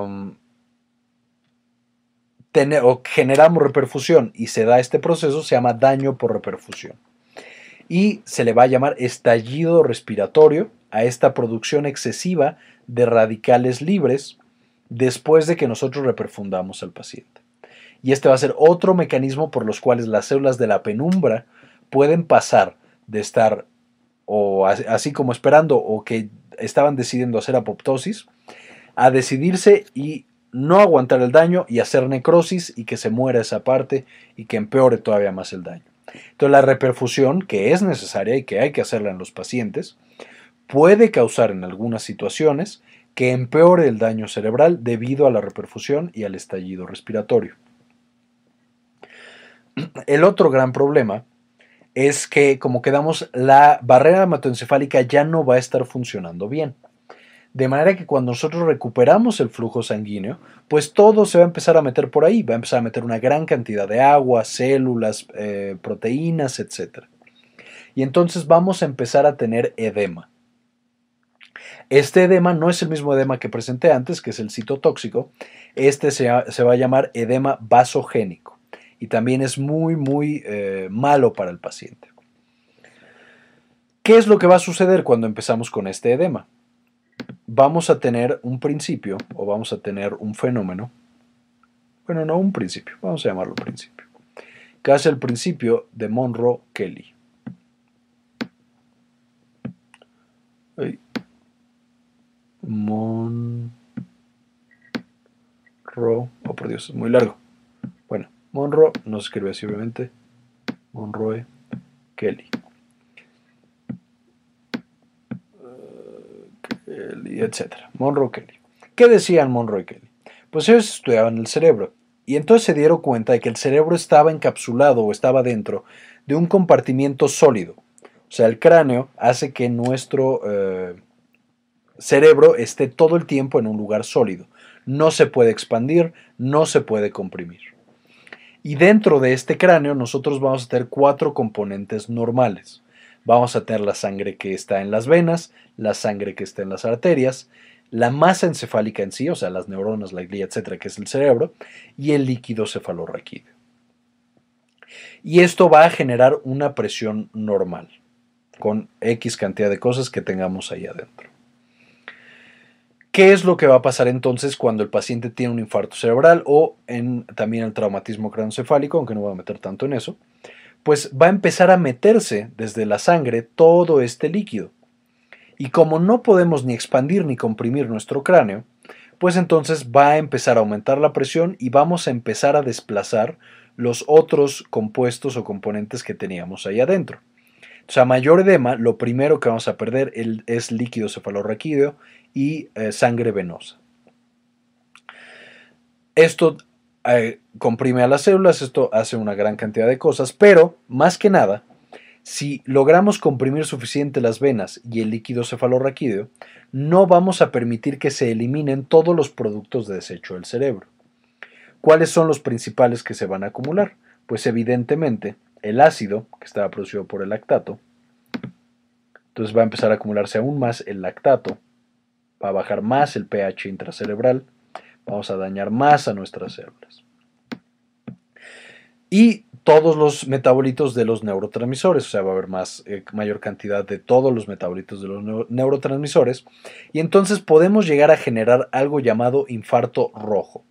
o generamos reperfusión y se da este proceso, se llama daño por reperfusión. Y se le va a llamar estallido respiratorio a esta producción excesiva de radicales libres después de que nosotros reperfundamos al paciente. Y este va a ser otro mecanismo por los cuales las células de la penumbra pueden pasar de estar o así como esperando o que estaban decidiendo hacer apoptosis a decidirse y no aguantar el daño y hacer necrosis y que se muera esa parte y que empeore todavía más el daño. Entonces la reperfusión, que es necesaria y que hay que hacerla en los pacientes, puede causar en algunas situaciones que empeore el daño cerebral debido a la reperfusión y al estallido respiratorio. El otro gran problema es que, como quedamos, la barrera hematoencefálica ya no va a estar funcionando bien. De manera que cuando nosotros recuperamos el flujo sanguíneo, pues todo se va a empezar a meter por ahí, va a empezar a meter una gran cantidad de agua, células, eh, proteínas, etc. Y entonces vamos a empezar a tener edema. Este edema no es el mismo edema que presenté antes, que es el citotóxico. Este se, va a llamar edema vasogénico y también es muy, muy eh, malo para el paciente. ¿Qué es lo que va a suceder cuando empezamos con este edema? Vamos a tener un principio o vamos a tener un fenómeno. Bueno, no un principio, vamos a llamarlo principio. Que el principio de Monroe Kelly. Monroe, oh por Dios, es muy largo. Bueno, Monroe no se escribe así obviamente. Monroe Kelly. Kelly, etc. Monroe Kelly. ¿Qué decían Monroe Kelly? Pues ellos estudiaban el cerebro y entonces se dieron cuenta de que el cerebro estaba encapsulado o estaba dentro de un compartimiento sólido. O sea, el cráneo hace que nuestro eh, cerebro esté todo el tiempo en un lugar sólido. No se puede expandir, no se puede comprimir. Y dentro de este cráneo nosotros vamos a tener cuatro componentes normales vamos a tener la sangre que está en las venas, la sangre que está en las arterias, la masa encefálica en sí, o sea, las neuronas, la glía, etcétera, que es el cerebro, y el líquido cefalorraquídeo. Y esto va a generar una presión normal, con X cantidad de cosas que tengamos ahí adentro. ¿Qué es lo que va a pasar entonces cuando el paciente tiene un infarto cerebral o también el traumatismo craneoencefálico, aunque no voy a meter tanto en eso? Pues va a empezar a meterse desde la sangre todo este líquido. Y como no podemos ni expandir ni comprimir nuestro cráneo, pues entonces va a empezar a aumentar la presión y vamos a empezar a desplazar los otros compuestos o componentes que teníamos ahí adentro. O sea, mayor edema, lo primero que vamos a perder es líquido cefalorraquídeo y eh, sangre venosa. Esto eh, comprime a las células, esto hace una gran cantidad de cosas, pero más que nada, si logramos comprimir suficiente las venas y el líquido cefalorraquídeo, no vamos a permitir que se eliminen todos los productos de desecho del cerebro. ¿Cuáles son los principales que se van a acumular? Pues evidentemente el ácido, que estaba producido por el lactato, entonces va a empezar a acumularse aún más el lactato, va a bajar más el pH intracerebral, vamos a dañar más a nuestras células. Y todos los metabolitos de los neurotransmisores, o sea, va a haber más, eh, mayor cantidad de todos los metabolitos de los neurotransmisores, y entonces podemos llegar a generar algo llamado infarto rojo.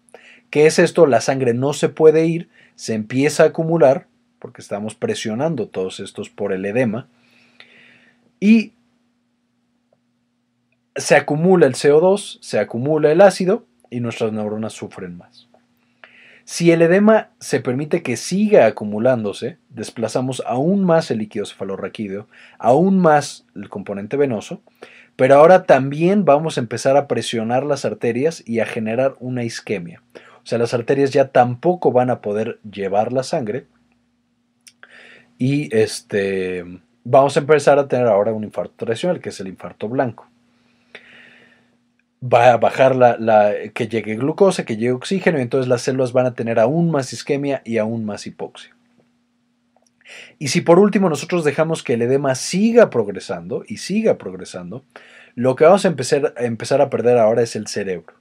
¿Qué es esto? La sangre no se puede ir, se empieza a acumular, porque estamos presionando todos estos por el edema, y se acumula el CO2, se acumula el ácido, y nuestras neuronas sufren más. Si el edema se permite que siga acumulándose, desplazamos aún más el líquido cefalorraquídeo, aún más el componente venoso, pero ahora también vamos a empezar a presionar las arterias y a generar una isquemia. O sea, las arterias ya tampoco van a poder llevar la sangre y este, vamos a empezar a tener ahora un infarto tradicional, que es el infarto blanco va a bajar la, que llegue glucosa, que llegue oxígeno, y entonces las células van a tener aún más isquemia y aún más hipoxia. Y si por último nosotros dejamos que el edema siga progresando y siga progresando, lo que vamos a empezar, a empezar a perder ahora es el cerebro.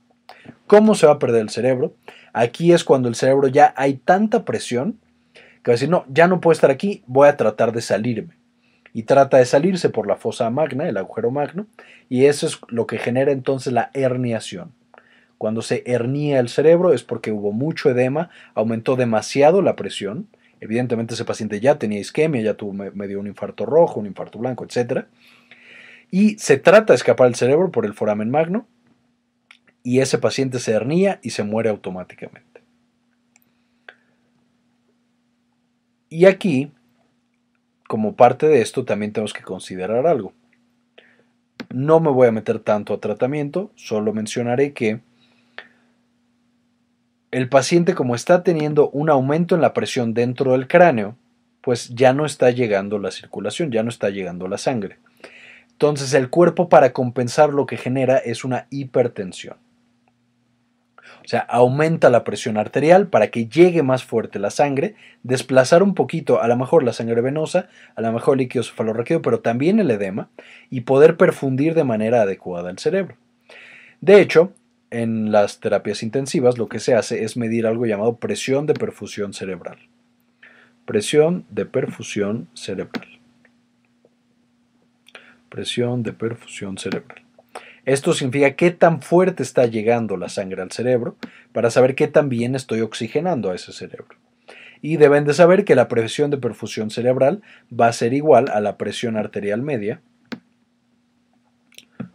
¿Cómo se va a perder el cerebro? Aquí es cuando el cerebro ya hay tanta presión que va a decir, no, ya no puedo estar aquí, voy a tratar de salirme. Y trata de salirse por la fosa magna, el agujero magno, y eso es lo que genera entonces la herniación. Cuando se hernía el cerebro es porque hubo mucho edema, aumentó demasiado la presión, evidentemente ese paciente ya tenía isquemia, ya tuvo medio un infarto rojo, un infarto blanco, etc. Y se trata de escapar el cerebro por el foramen magno, y ese paciente se hernía y se muere automáticamente. Y aquí, como parte de esto, también tenemos que considerar algo. No me voy a meter tanto a tratamiento, solo mencionaré que el paciente como está teniendo un aumento en la presión dentro del cráneo, pues ya no está llegando la circulación, ya no está llegando la sangre. Entonces el cuerpo para compensar lo que genera es una hipertensión. O sea, aumenta la presión arterial para que llegue más fuerte la sangre, desplazar un poquito, a lo mejor la sangre venosa, a lo mejor el líquido cefalorraquídeo, pero también el edema, y poder perfundir de manera adecuada el cerebro. De hecho, en las terapias intensivas lo que se hace es medir algo llamado presión de perfusión cerebral. Presión de perfusión cerebral. Presión de perfusión cerebral. Esto significa qué tan fuerte está llegando la sangre al cerebro para saber qué tan bien estoy oxigenando a ese cerebro. Y deben de saber que la presión de perfusión cerebral va a ser igual a la presión arterial media.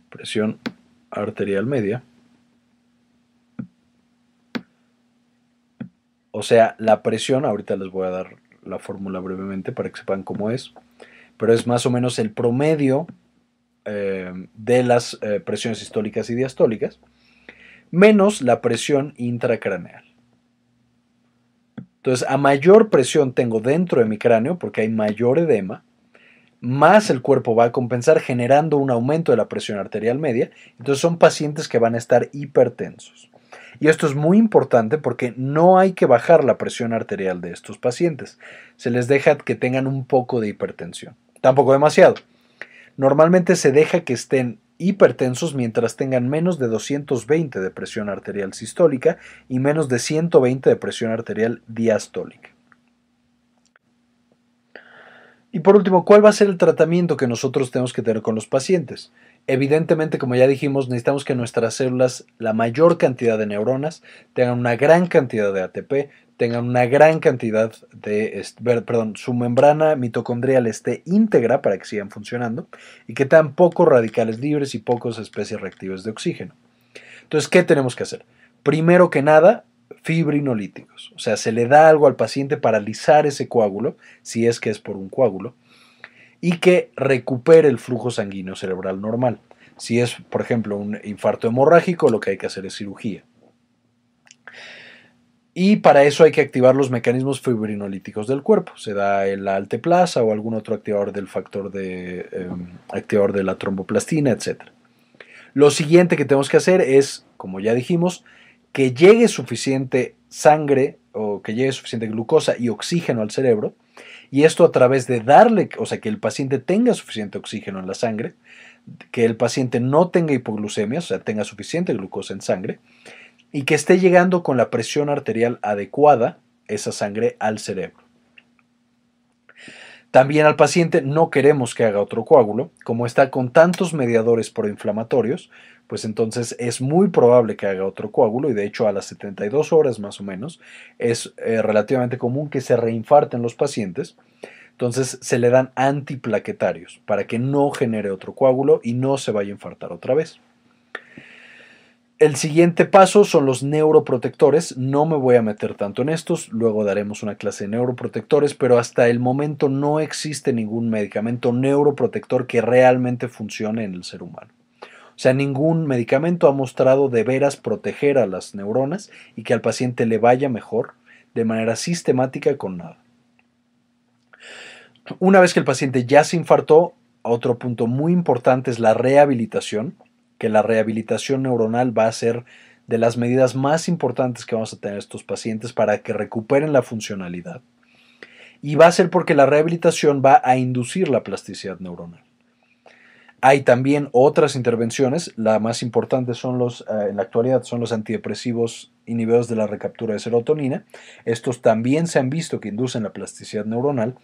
Presión arterial media. O sea, la presión, ahorita les voy a dar la fórmula brevemente para que sepan cómo es, pero es más o menos el promedio de las eh, presiones sistólicas y diastólicas, menos la presión intracraneal. Entonces, a mayor presión tengo dentro de mi cráneo, porque hay mayor edema, más el cuerpo va a compensar generando un aumento de la presión arterial media. Entonces son pacientes que van a estar hipertensos. Y esto es muy importante porque no hay que bajar la presión arterial de estos pacientes. Se les deja que tengan un poco de hipertensión. Tampoco demasiado. Normalmente se deja que estén hipertensos mientras tengan menos de 220 de presión arterial sistólica y menos de 120 de presión arterial diastólica. Y por último, ¿cuál va a ser el tratamiento que nosotros tenemos que tener con los pacientes? Evidentemente, como ya dijimos, necesitamos que nuestras células, la mayor cantidad de neuronas, tengan una gran cantidad de ATP, tengan una gran cantidad de, perdón, su membrana mitocondrial esté íntegra para que sigan funcionando y que tengan pocos radicales libres y pocos especies reactivas de oxígeno. Entonces, ¿qué tenemos que hacer? Primero que nada, fibrinolíticos. O sea, se le da algo al paciente para alisar ese coágulo, si es que es por un coágulo, y que recupere el flujo sanguíneo cerebral normal. Si es, por ejemplo, un infarto hemorrágico, lo que hay que hacer es cirugía. Y para eso hay que activar los mecanismos fibrinolíticos del cuerpo. Se da el alteplasa o algún otro activador del factor de em, activador de la tromboplastina, etc. Lo siguiente que tenemos que hacer es, como ya dijimos, que llegue suficiente sangre o que llegue suficiente glucosa y oxígeno al cerebro. Y esto a través de darle, o sea, que el paciente tenga suficiente oxígeno en la sangre, que el paciente no tenga hipoglucemia, o sea, tenga suficiente glucosa en sangre, y que esté llegando con la presión arterial adecuada esa sangre al cerebro. También al paciente no queremos que haga otro coágulo, como está con tantos mediadores proinflamatorios, pues entonces es muy probable que haga otro coágulo y de hecho a las 72 horas más o menos es eh, relativamente común que se reinfarten los pacientes. Entonces se le dan antiplaquetarios para que no genere otro coágulo y no se vaya a infartar otra vez. El siguiente paso son los neuroprotectores. No me voy a meter tanto en estos, luego daremos una clase de neuroprotectores, pero hasta el momento no existe ningún medicamento neuroprotector que realmente funcione en el ser humano. O sea, ningún medicamento ha mostrado de veras proteger a las neuronas y que al paciente le vaya mejor de manera sistemática con nada. Una vez que el paciente ya se infartó, otro punto muy importante es la rehabilitación que la rehabilitación neuronal va a ser de las medidas más importantes que vamos a tener estos pacientes para que recuperen la funcionalidad. Y va a ser porque la rehabilitación va a inducir la plasticidad neuronal. Hay también otras intervenciones, la más importante son los, eh, en la actualidad son los antidepresivos inhibidores de la recaptura de serotonina. Estos también se han visto que inducen la plasticidad neuronal.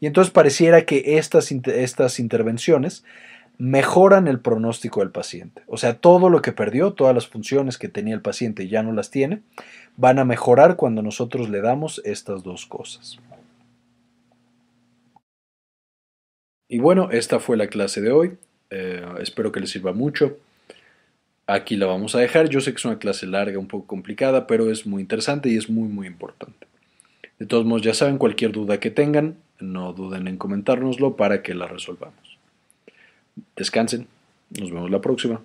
Y entonces pareciera que estas, estas intervenciones mejoran el pronóstico del paciente. O sea, todo lo que perdió, todas las funciones que tenía el paciente ya no las tiene, van a mejorar cuando nosotros le damos estas dos cosas. Y bueno, esta fue la clase de hoy. Eh, espero que les sirva mucho. Aquí la vamos a dejar. Yo sé que es una clase larga, un poco complicada, pero es muy interesante y es muy, muy importante. De todos modos, ya saben, cualquier duda que tengan, no duden en comentárnoslo para que la resolvamos. Descansen. Nos vemos la próxima.